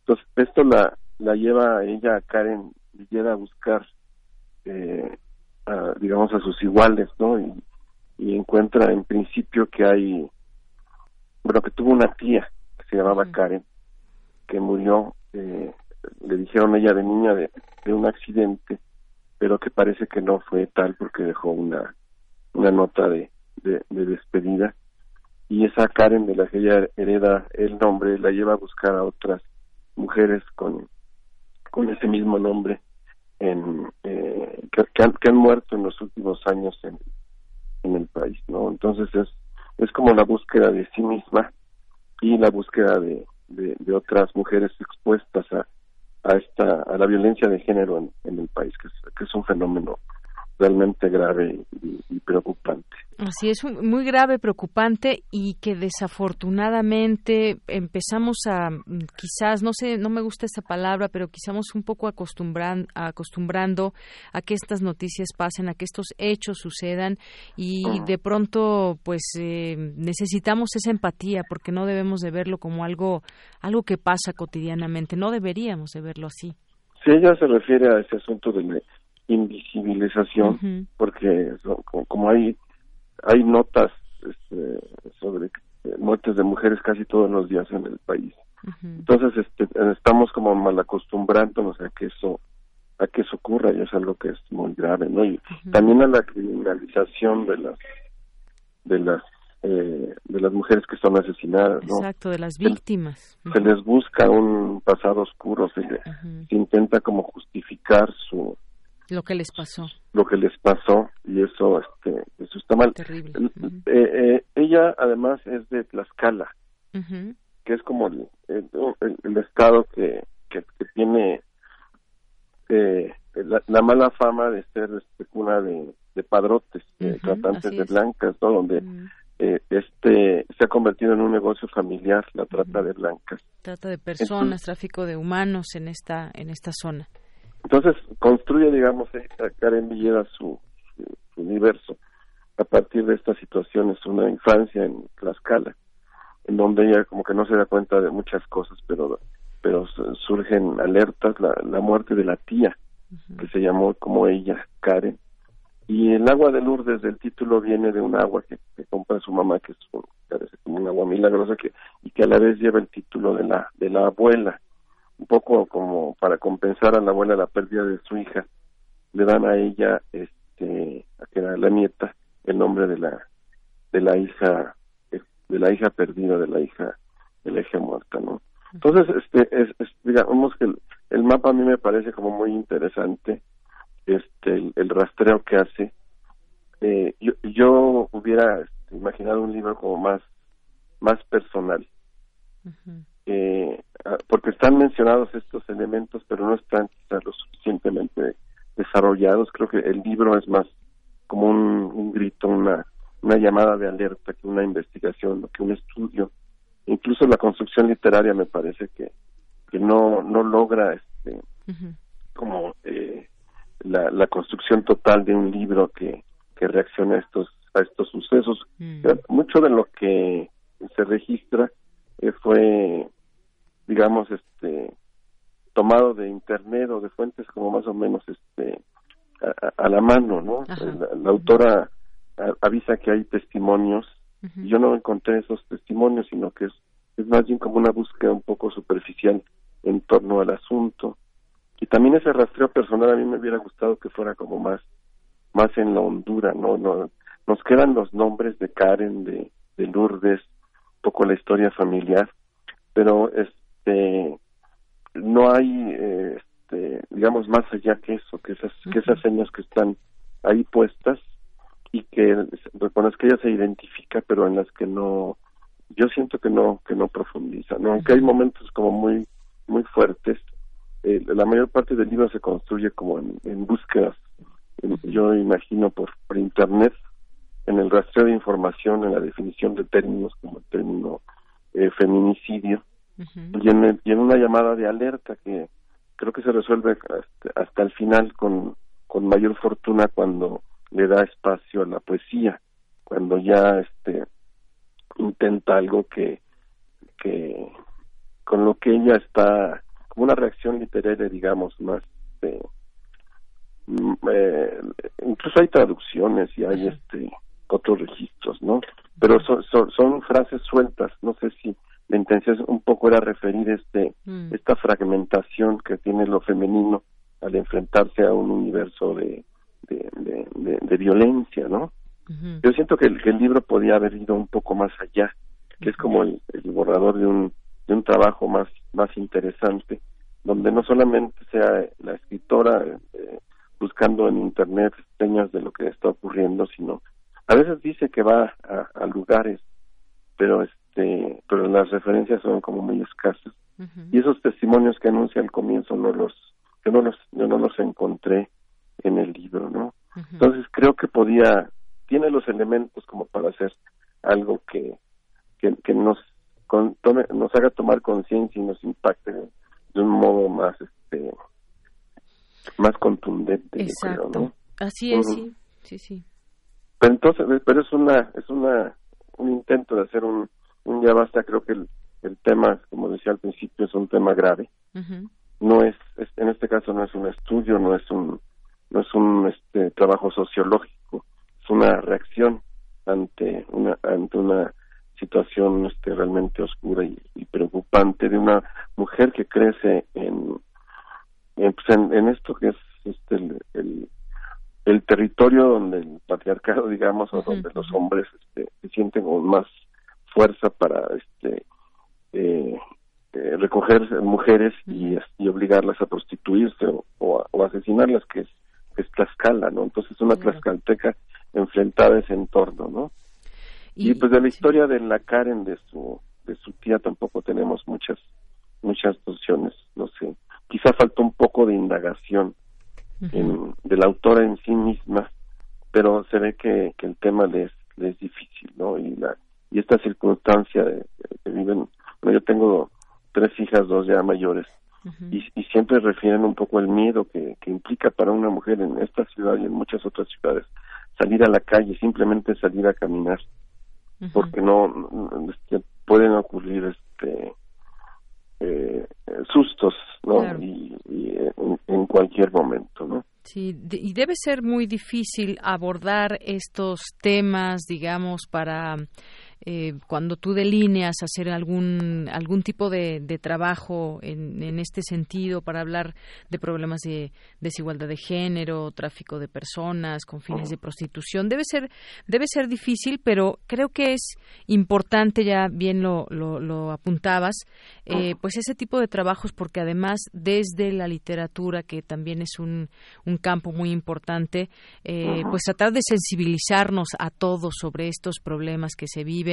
Entonces, esto la, la lleva a ella, a Karen Villeda, a buscar, eh, digamos, a sus iguales, ¿no? Y, encuentra en principio que hay, bueno, que tuvo una tía que se llamaba Karen, que murió, eh, le dijeron ella de niña de, de un accidente, pero que parece que no fue tal porque dejó una, una nota de, de despedida y esa Karen de la que ella hereda el nombre la lleva a buscar a otras mujeres con, con ese mismo nombre en, eh, que, han, que han muerto en los últimos años en, en el país, ¿no? Entonces es, es como la búsqueda de sí misma y la búsqueda de, de, otras mujeres expuestas a, a esta a la violencia de género en, en el país, que es, que es un fenómeno realmente grave y, preocupante. Así es, muy grave, preocupante y que desafortunadamente empezamos a, mm, quizás, no sé, no me gusta esta palabra, pero quizás un poco acostumbran, acostumbrando a que estas noticias pasen, a que estos hechos sucedan y de pronto, pues, eh, necesitamos esa empatía porque no debemos de verlo como algo, algo que pasa cotidianamente, no deberíamos de verlo así. Si ella se refiere a ese asunto del invisibilización, porque como, hay hay notas este, sobre muertes de mujeres casi todos los días en el país. Entonces este, estamos como mal acostumbrándonos a que eso a que eso ocurra y es algo que es muy grave, ¿no? Y también a la criminalización de las de las eh, de las mujeres que son asesinadas, ¿no? Exacto, de las víctimas. Se, les busca un pasado oscuro, se, se intenta como justificar su lo que les pasó. Lo que les pasó y eso, este, eso está mal. Terrible. Eh, eh, ella además es de Tlaxcala, que es como el, el, estado que, que, tiene eh, la, mala fama de ser este, cuna de, de padrotes, de tratantes de blancas, ¿no? Donde este se ha convertido en un negocio familiar la trata de blancas. Trata de personas, tráfico de humanos en esta en esta zona. Entonces construye, digamos, Karen Villeda su, su, universo a partir de estas situaciones, una infancia en Tlaxcala, en donde ella como que no se da cuenta de muchas cosas, pero pero surgen alertas, la, la muerte de la tía, que se llamó como ella, Karen, y el agua de Lourdes del título viene de un agua que, compra su mamá, que es un, como un agua milagrosa, que, y que a la vez lleva el título de la, de la abuela, un poco como para compensar a la abuela la pérdida de su hija, le dan a ella, este, a que era la nieta, el nombre de la, de la hija, de la hija perdida, de la hija, de la hija muerta, ¿no? Entonces, este, es, digamos que el, mapa a mí me parece como muy interesante, este, el, rastreo que hace. Eh, yo, yo hubiera este, imaginado un libro como más, más personal, eh, ah, porque están mencionados estos elementos, pero no están quizás lo suficientemente desarrollados. Creo que el libro es más como un, un grito, una, una llamada de alerta que una investigación, que un estudio incluso la construcción literaria me parece que, que no, no logra este como eh, la, la construcción total de un libro que, que reaccione a estos a estos sucesos mm. mucho de lo que se registra eh, fue digamos este tomado de internet o de fuentes como más o menos este a, la mano no la, autora avisa que hay testimonios yo no encontré esos testimonios, sino que es, es más bien como una búsqueda un poco superficial en torno al asunto. Y también ese rastreo personal a mí me hubiera gustado que fuera como más, más en la hondura, ¿no? no nos quedan los nombres de Karen, de, de Lourdes, un poco la historia familiar, pero este no hay este digamos más allá que eso que esas que esas señas que están ahí puestas y que con las que ella se identifica pero en las que no yo siento que no que no profundiza no aunque hay momentos como muy muy fuertes eh, la mayor parte del libro se construye como en, búsquedas yo imagino por, por internet en el rastreo de información en la definición de términos como el término eh, feminicidio y, en, y en una llamada de alerta que creo que se resuelve hasta, hasta el final con con mayor fortuna cuando le da espacio a la poesía cuando ya este intenta algo que que con lo que ella está como una reacción literaria digamos más eh, incluso hay traducciones y hay este otros registros no pero son, son, frases sueltas no sé si la intención un poco era referir este mm. esta fragmentación que tiene lo femenino al enfrentarse a un universo de de, violencia, ¿no? Yo siento que el, libro podía haber ido un poco más allá, que es como el, borrador de un, de un trabajo más, más interesante, donde no solamente sea la escritora eh, buscando en internet señas de lo que está ocurriendo, sino a veces dice que va a, lugares, pero este, pero las referencias son como muy escasas. Y esos testimonios que anuncia al comienzo no los, yo no los, yo no los encontré en el libro, ¿no? Entonces creo que podía, tiene los elementos como para hacer algo que, que, nos nos haga tomar conciencia y nos impacte de un modo más este más contundente Exacto. ¿no? así es sí sí sí pero entonces pero es una es una un intento de hacer un ya basta creo que el, el tema como decía al principio es un tema grave. No es, en este caso no es un estudio no es un no es un este, trabajo sociológico, es una reacción ante una ante una situación este, realmente oscura y, preocupante de una mujer que crece en en, pues, en, esto que es este el, el, territorio donde el patriarcado digamos o donde los hombres este, se sienten más fuerza para este eh, eh, recoger mujeres y, y, obligarlas a prostituirse o, o, asesinarlas que es es Tlaxcala, ¿no? Entonces una tlaxcalteca enfrentada a ese entorno, ¿no? Y, pues de la historia de la Karen de su de su tía tampoco tenemos muchas muchas nociones, no sé. Quizá faltó un poco de indagación en, de la autora en sí misma, pero se ve que, que el tema le es, le es difícil, ¿no? Y la y esta circunstancia de, que viven, bueno, yo tengo tres hijas, dos ya mayores, y, y, siempre refieren un poco el miedo que, que implica para una mujer en esta ciudad y en muchas otras ciudades salir a la calle, simplemente salir a caminar. porque no, este, pueden ocurrir este eh, sustos, ¿no? Y, en, cualquier momento, ¿no? Sí, y debe ser muy difícil abordar estos temas, digamos, para eh, cuando tú delineas hacer algún algún tipo de, trabajo en, en, este sentido para hablar de problemas de desigualdad de género, tráfico de personas con fines de prostitución, debe ser debe ser difícil, pero creo que es importante, ya bien lo, lo, apuntabas, eh, pues ese tipo de trabajos porque además desde la literatura, que también es un, un campo muy importante, eh, pues tratar de sensibilizarnos a todos sobre estos problemas que se viven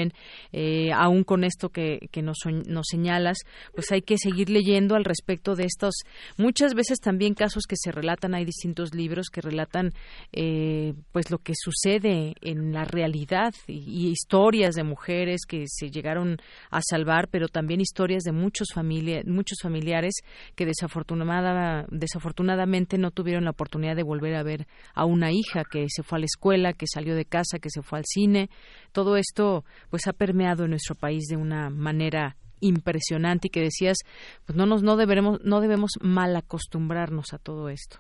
eh, aún con esto que, nos, nos, señalas, pues hay que seguir leyendo al respecto de estos, muchas veces también casos que se relatan, hay distintos libros que relatan eh, pues lo que sucede en la realidad y, historias de mujeres que se llegaron a salvar, pero también historias de muchos, familia, muchos familiares que desafortunada, desafortunadamente no tuvieron la oportunidad de volver a ver a una hija que se fue a la escuela, que salió de casa, que se fue al cine. Todo esto, pues ha permeado en nuestro país de una manera impresionante y que decías, pues no nos no debemos no debemos mal acostumbrarnos a todo esto.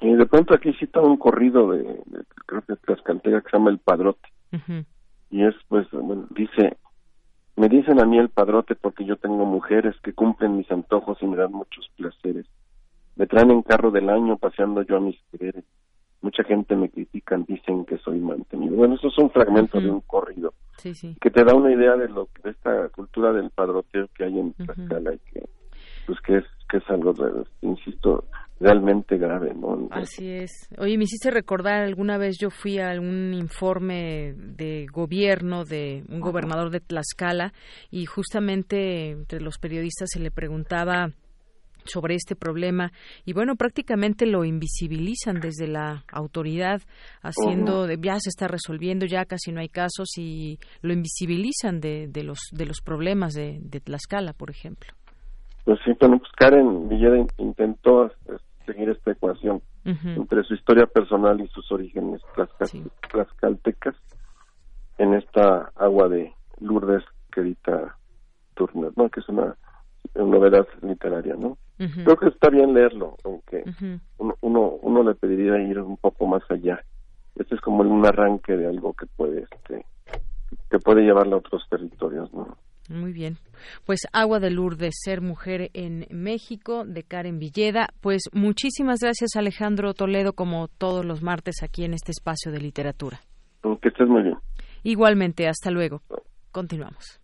Sí, de pronto aquí cita un corrido de, creo que Tlaxcaltega que se llama El Padrote. Y es pues dice me dicen a mí el padrote porque yo tengo mujeres que cumplen mis antojos y me dan muchos placeres. Me traen en carro del año paseando yo a mis quereres. Mucha gente me critican, dicen que soy mantenido. Bueno, eso es un fragmento de un corrido que te da una idea de lo de esta cultura del padroteo que hay en Tlaxcala y que pues que es que es algo insisto realmente grave no así es. Oye me hiciste recordar alguna vez yo fui a un informe de gobierno de un gobernador de Tlaxcala y justamente entre los periodistas se le preguntaba sobre este problema y bueno prácticamente lo invisibilizan desde la autoridad haciendo ya se está resolviendo ya casi no hay casos y lo invisibilizan de, de los de los problemas de, de Tlaxcala por ejemplo. Pues sí bueno pues Karen Villeda intentó seguir esta ecuación entre su historia personal y sus orígenes tlaxcaltecas en esta agua de Lourdes que edita Turner no que es una novedad literaria no Creo que está bien leerlo, aunque uno, uno, le pediría ir un poco más allá. Este es como un arranque de algo que puede este que puede llevarlo a otros territorios, ¿no? Muy bien. Pues Agua de Lourdes, Ser Mujer en México, de Karen Villeda. Pues muchísimas gracias Alejandro Toledo, como todos los martes aquí en este espacio de literatura. Que estés muy bien. Igualmente, hasta luego. Continuamos.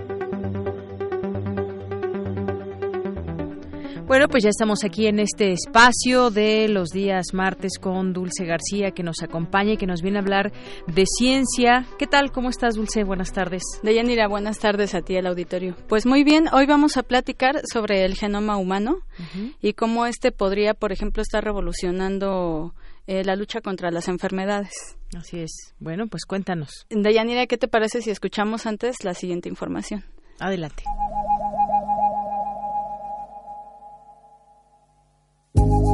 Bueno, pues ya estamos aquí en este espacio de los días martes con Dulce García que nos acompaña y que nos viene a hablar de ciencia. ¿Qué tal? ¿Cómo estás, Dulce? Buenas tardes. Deyanira, buenas tardes a ti, el auditorio. Pues muy bien, hoy vamos a platicar sobre el genoma humano y cómo este podría, por ejemplo, estar revolucionando eh, la lucha contra las enfermedades. Así es. Bueno, pues cuéntanos. Deyanira, ¿qué te parece si escuchamos antes la siguiente información? Adelante. Thank you.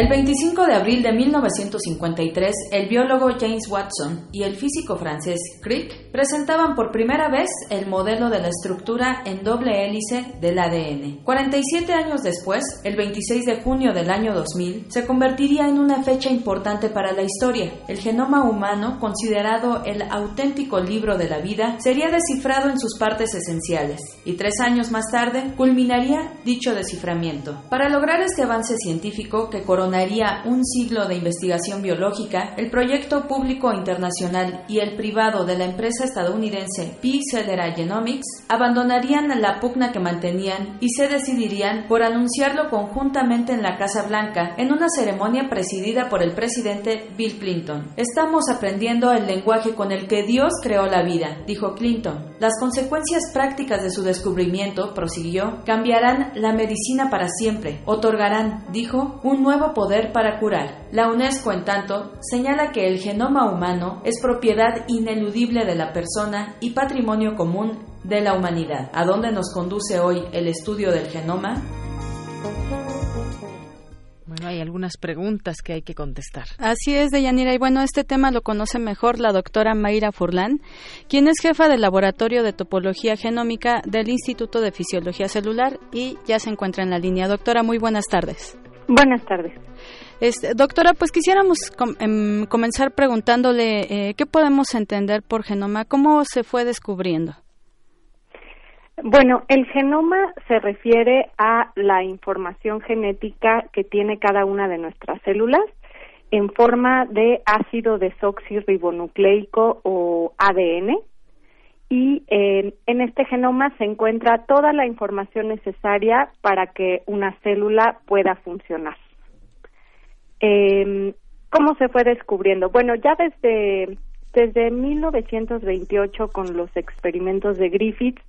El 25 de abril de 1953, el biólogo James Watson y el físico francés Crick presentaban por primera vez el modelo de la estructura en doble hélice del ADN. 47 años después, el 26 de junio del año 2000, se convertiría en una fecha importante para la historia. El genoma humano, considerado el auténtico libro de la vida, sería descifrado en sus partes esenciales, y tres años más tarde culminaría dicho desciframiento. Para lograr este avance científico que coronó abandonaría un siglo de investigación biológica, el proyecto público internacional y el privado de la empresa estadounidense P. Celera Genomics abandonarían la pugna que mantenían y se decidirían por anunciarlo conjuntamente en la Casa Blanca en una ceremonia presidida por el presidente Bill Clinton. Estamos aprendiendo el lenguaje con el que Dios creó la vida, dijo Clinton. Las consecuencias prácticas de su descubrimiento, prosiguió, cambiarán la medicina para siempre, otorgarán, dijo, un nuevo poder para curar. La UNESCO, en tanto, señala que el genoma humano es propiedad ineludible de la persona y patrimonio común de la humanidad. ¿A dónde nos conduce hoy el estudio del genoma? Bueno, hay algunas preguntas que hay que contestar. Así es, Deyanira. Y bueno, este tema lo conoce mejor la doctora Mayra Furlan, quien es jefa del Laboratorio de Topología Genómica del Instituto de Fisiología Celular y ya se encuentra en la línea. Doctora, muy buenas tardes. Buenas tardes. Este, doctora, pues quisiéramos em, comenzar preguntándole eh, qué podemos entender por genoma, cómo se fue descubriendo. Bueno, el genoma se refiere a la información genética que tiene cada una de nuestras células en forma de ácido desoxirribonucleico o ADN y en este genoma se encuentra toda la información necesaria para que una célula pueda funcionar. Eh, ¿Cómo se fue descubriendo? Bueno, ya desde, desde 1928 con los experimentos de Griffith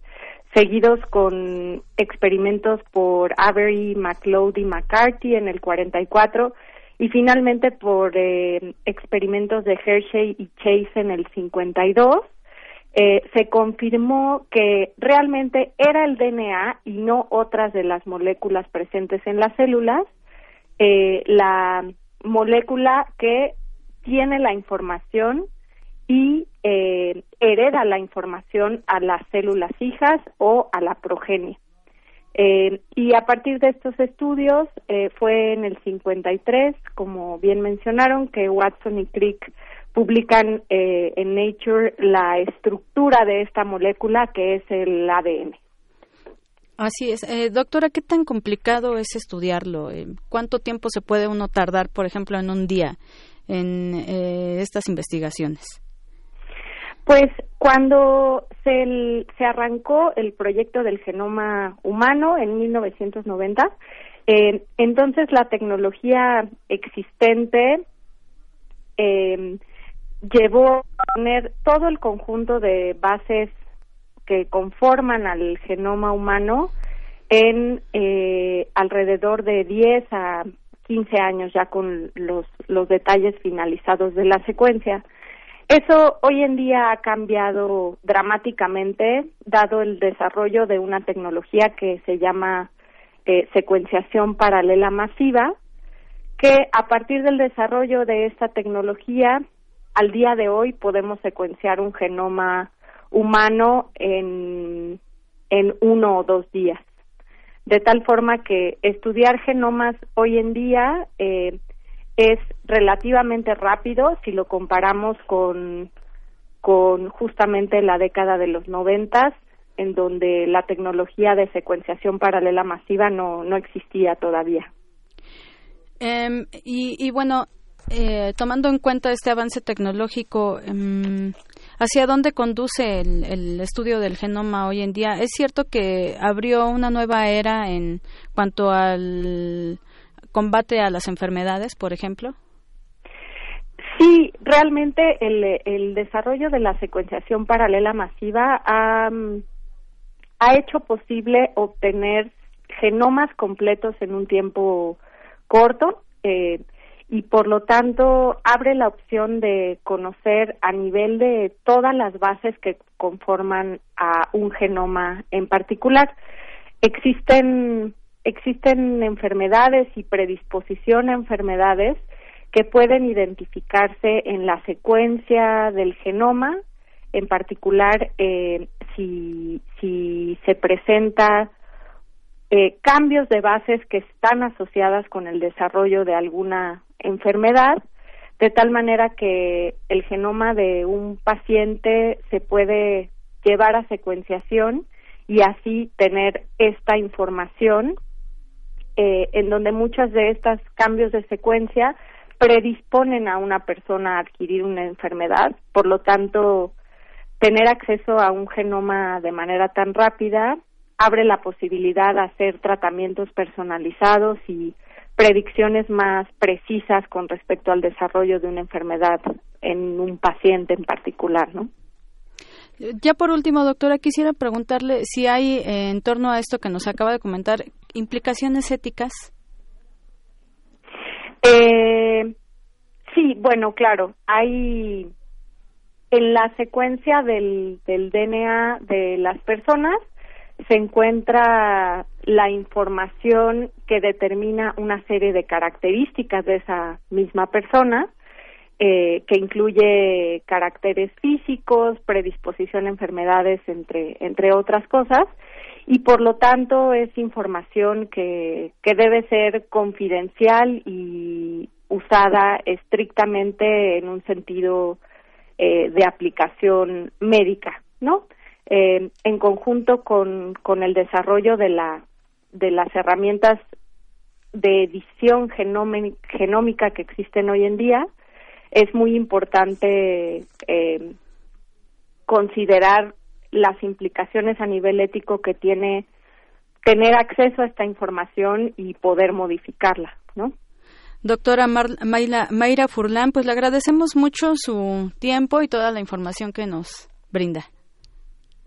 seguidos con experimentos por Avery, McLeod y McCarthy en el 44 y finalmente por eh, experimentos de Hershey y Chase en el 52. Eh, se confirmó que realmente era el DNA y no otras de las moléculas presentes en las células eh, la molécula que tiene la información y eh, hereda la información a las células hijas o a la progenie. Eh, y a partir de estos estudios eh, fue en el 53, como bien mencionaron, que Watson y Crick publican en Nature la estructura de esta molécula que es el ADN. Así es. doctora, ¿qué tan complicado es estudiarlo? ¿Cuánto tiempo se puede uno tardar, por ejemplo, en un día en estas investigaciones? Pues cuando se, se arrancó el proyecto del genoma humano en 1990, eh, entonces la tecnología existente eh, llevó a poner todo el conjunto de bases que conforman al genoma humano en eh, alrededor de 10 a 15 años ya con los, los detalles finalizados de la secuencia. Eso hoy en día ha cambiado dramáticamente, dado el desarrollo de una tecnología que se llama eh, secuenciación paralela masiva, que a partir del desarrollo de esta tecnología, al día de hoy podemos secuenciar un genoma humano en, en uno o dos días. De tal forma que estudiar genomas hoy en día eh, es relativamente rápido si lo comparamos con, con justamente la década de los noventas, en donde la tecnología de secuenciación paralela masiva no, no existía todavía. Em, y, bueno, eh, tomando en cuenta este avance tecnológico, em, ¿hacia dónde conduce el, el, estudio del genoma hoy en día? Es cierto que abrió una nueva era en cuanto al combate a las enfermedades, por ejemplo? Sí, realmente el, desarrollo de la secuenciación paralela masiva ha, ha hecho posible obtener genomas completos en un tiempo corto eh, y por lo tanto abre la opción de conocer a nivel de todas las bases que conforman a un genoma en particular. Existen existen enfermedades y predisposición a enfermedades que pueden identificarse en la secuencia del genoma, en particular eh, si, si se presenta eh, cambios de bases que están asociadas con el desarrollo de alguna enfermedad, de tal manera que el genoma de un paciente se puede llevar a secuenciación y así tener esta información eh, en donde muchas de estos cambios de secuencia predisponen a una persona a adquirir una enfermedad, por lo tanto, tener acceso a un genoma de manera tan rápida abre la posibilidad de hacer tratamientos personalizados y predicciones más precisas con respecto al desarrollo de una enfermedad en un paciente en particular, ¿no? Ya por último, doctora, quisiera preguntarle si hay eh, en torno a esto que nos acaba de comentar implicaciones éticas. Eh, sí, bueno, claro, hay en la secuencia del, del DNA de las personas se encuentra la información que determina una serie de características de esa misma persona, eh, que incluye caracteres físicos, predisposición a enfermedades, entre, entre otras cosas, y por lo tanto es información que, que debe ser confidencial y usada estrictamente en un sentido eh, de aplicación médica, ¿no? Eh, en conjunto con, con el desarrollo de, la, de las herramientas de edición genómica que existen hoy en día, es muy importante eh, considerar las implicaciones a nivel ético que tiene tener acceso a esta información y poder modificarla, ¿no? Doctora Mayra Furlan, pues le agradecemos mucho su tiempo y toda la información que nos brinda.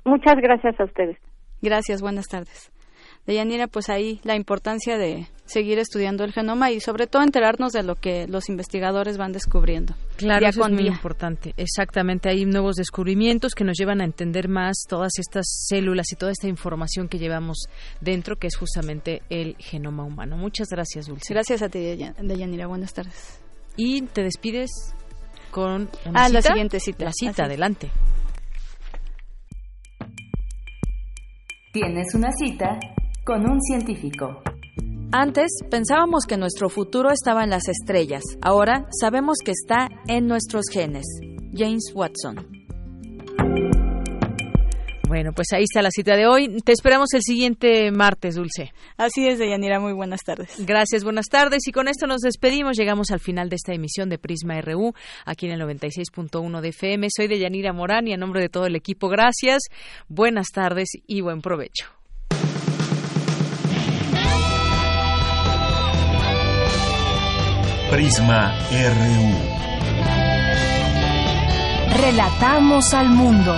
Muchas gracias a ustedes. Gracias, buenas tardes. Deyanira, pues ahí la importancia de seguir estudiando el genoma y sobre todo enterarnos de lo que los investigadores van descubriendo. Claro, eso es muy importante. Exactamente, hay nuevos descubrimientos que nos llevan a entender más todas estas células y toda esta información que llevamos dentro, que es justamente el genoma humano. Muchas gracias, Dulce. Gracias a ti, Deyanira. Buenas tardes. Y te despides con una ah, la siguiente cita. La cita, adelante. Tienes una cita con un científico. Antes pensábamos que nuestro futuro estaba en las estrellas. Ahora sabemos que está en nuestros genes. James Watson. Bueno, pues ahí está la cita de hoy. Te esperamos el siguiente martes, Dulce. Así es, Deyanira. Muy buenas tardes. Gracias, buenas tardes. Y con esto nos despedimos. Llegamos al final de esta emisión de Prisma RU, aquí en el 96.1 de FM. Soy Deyanira Morán y a nombre de todo el equipo, gracias. Buenas tardes y buen provecho. Prisma RU. Relatamos al mundo.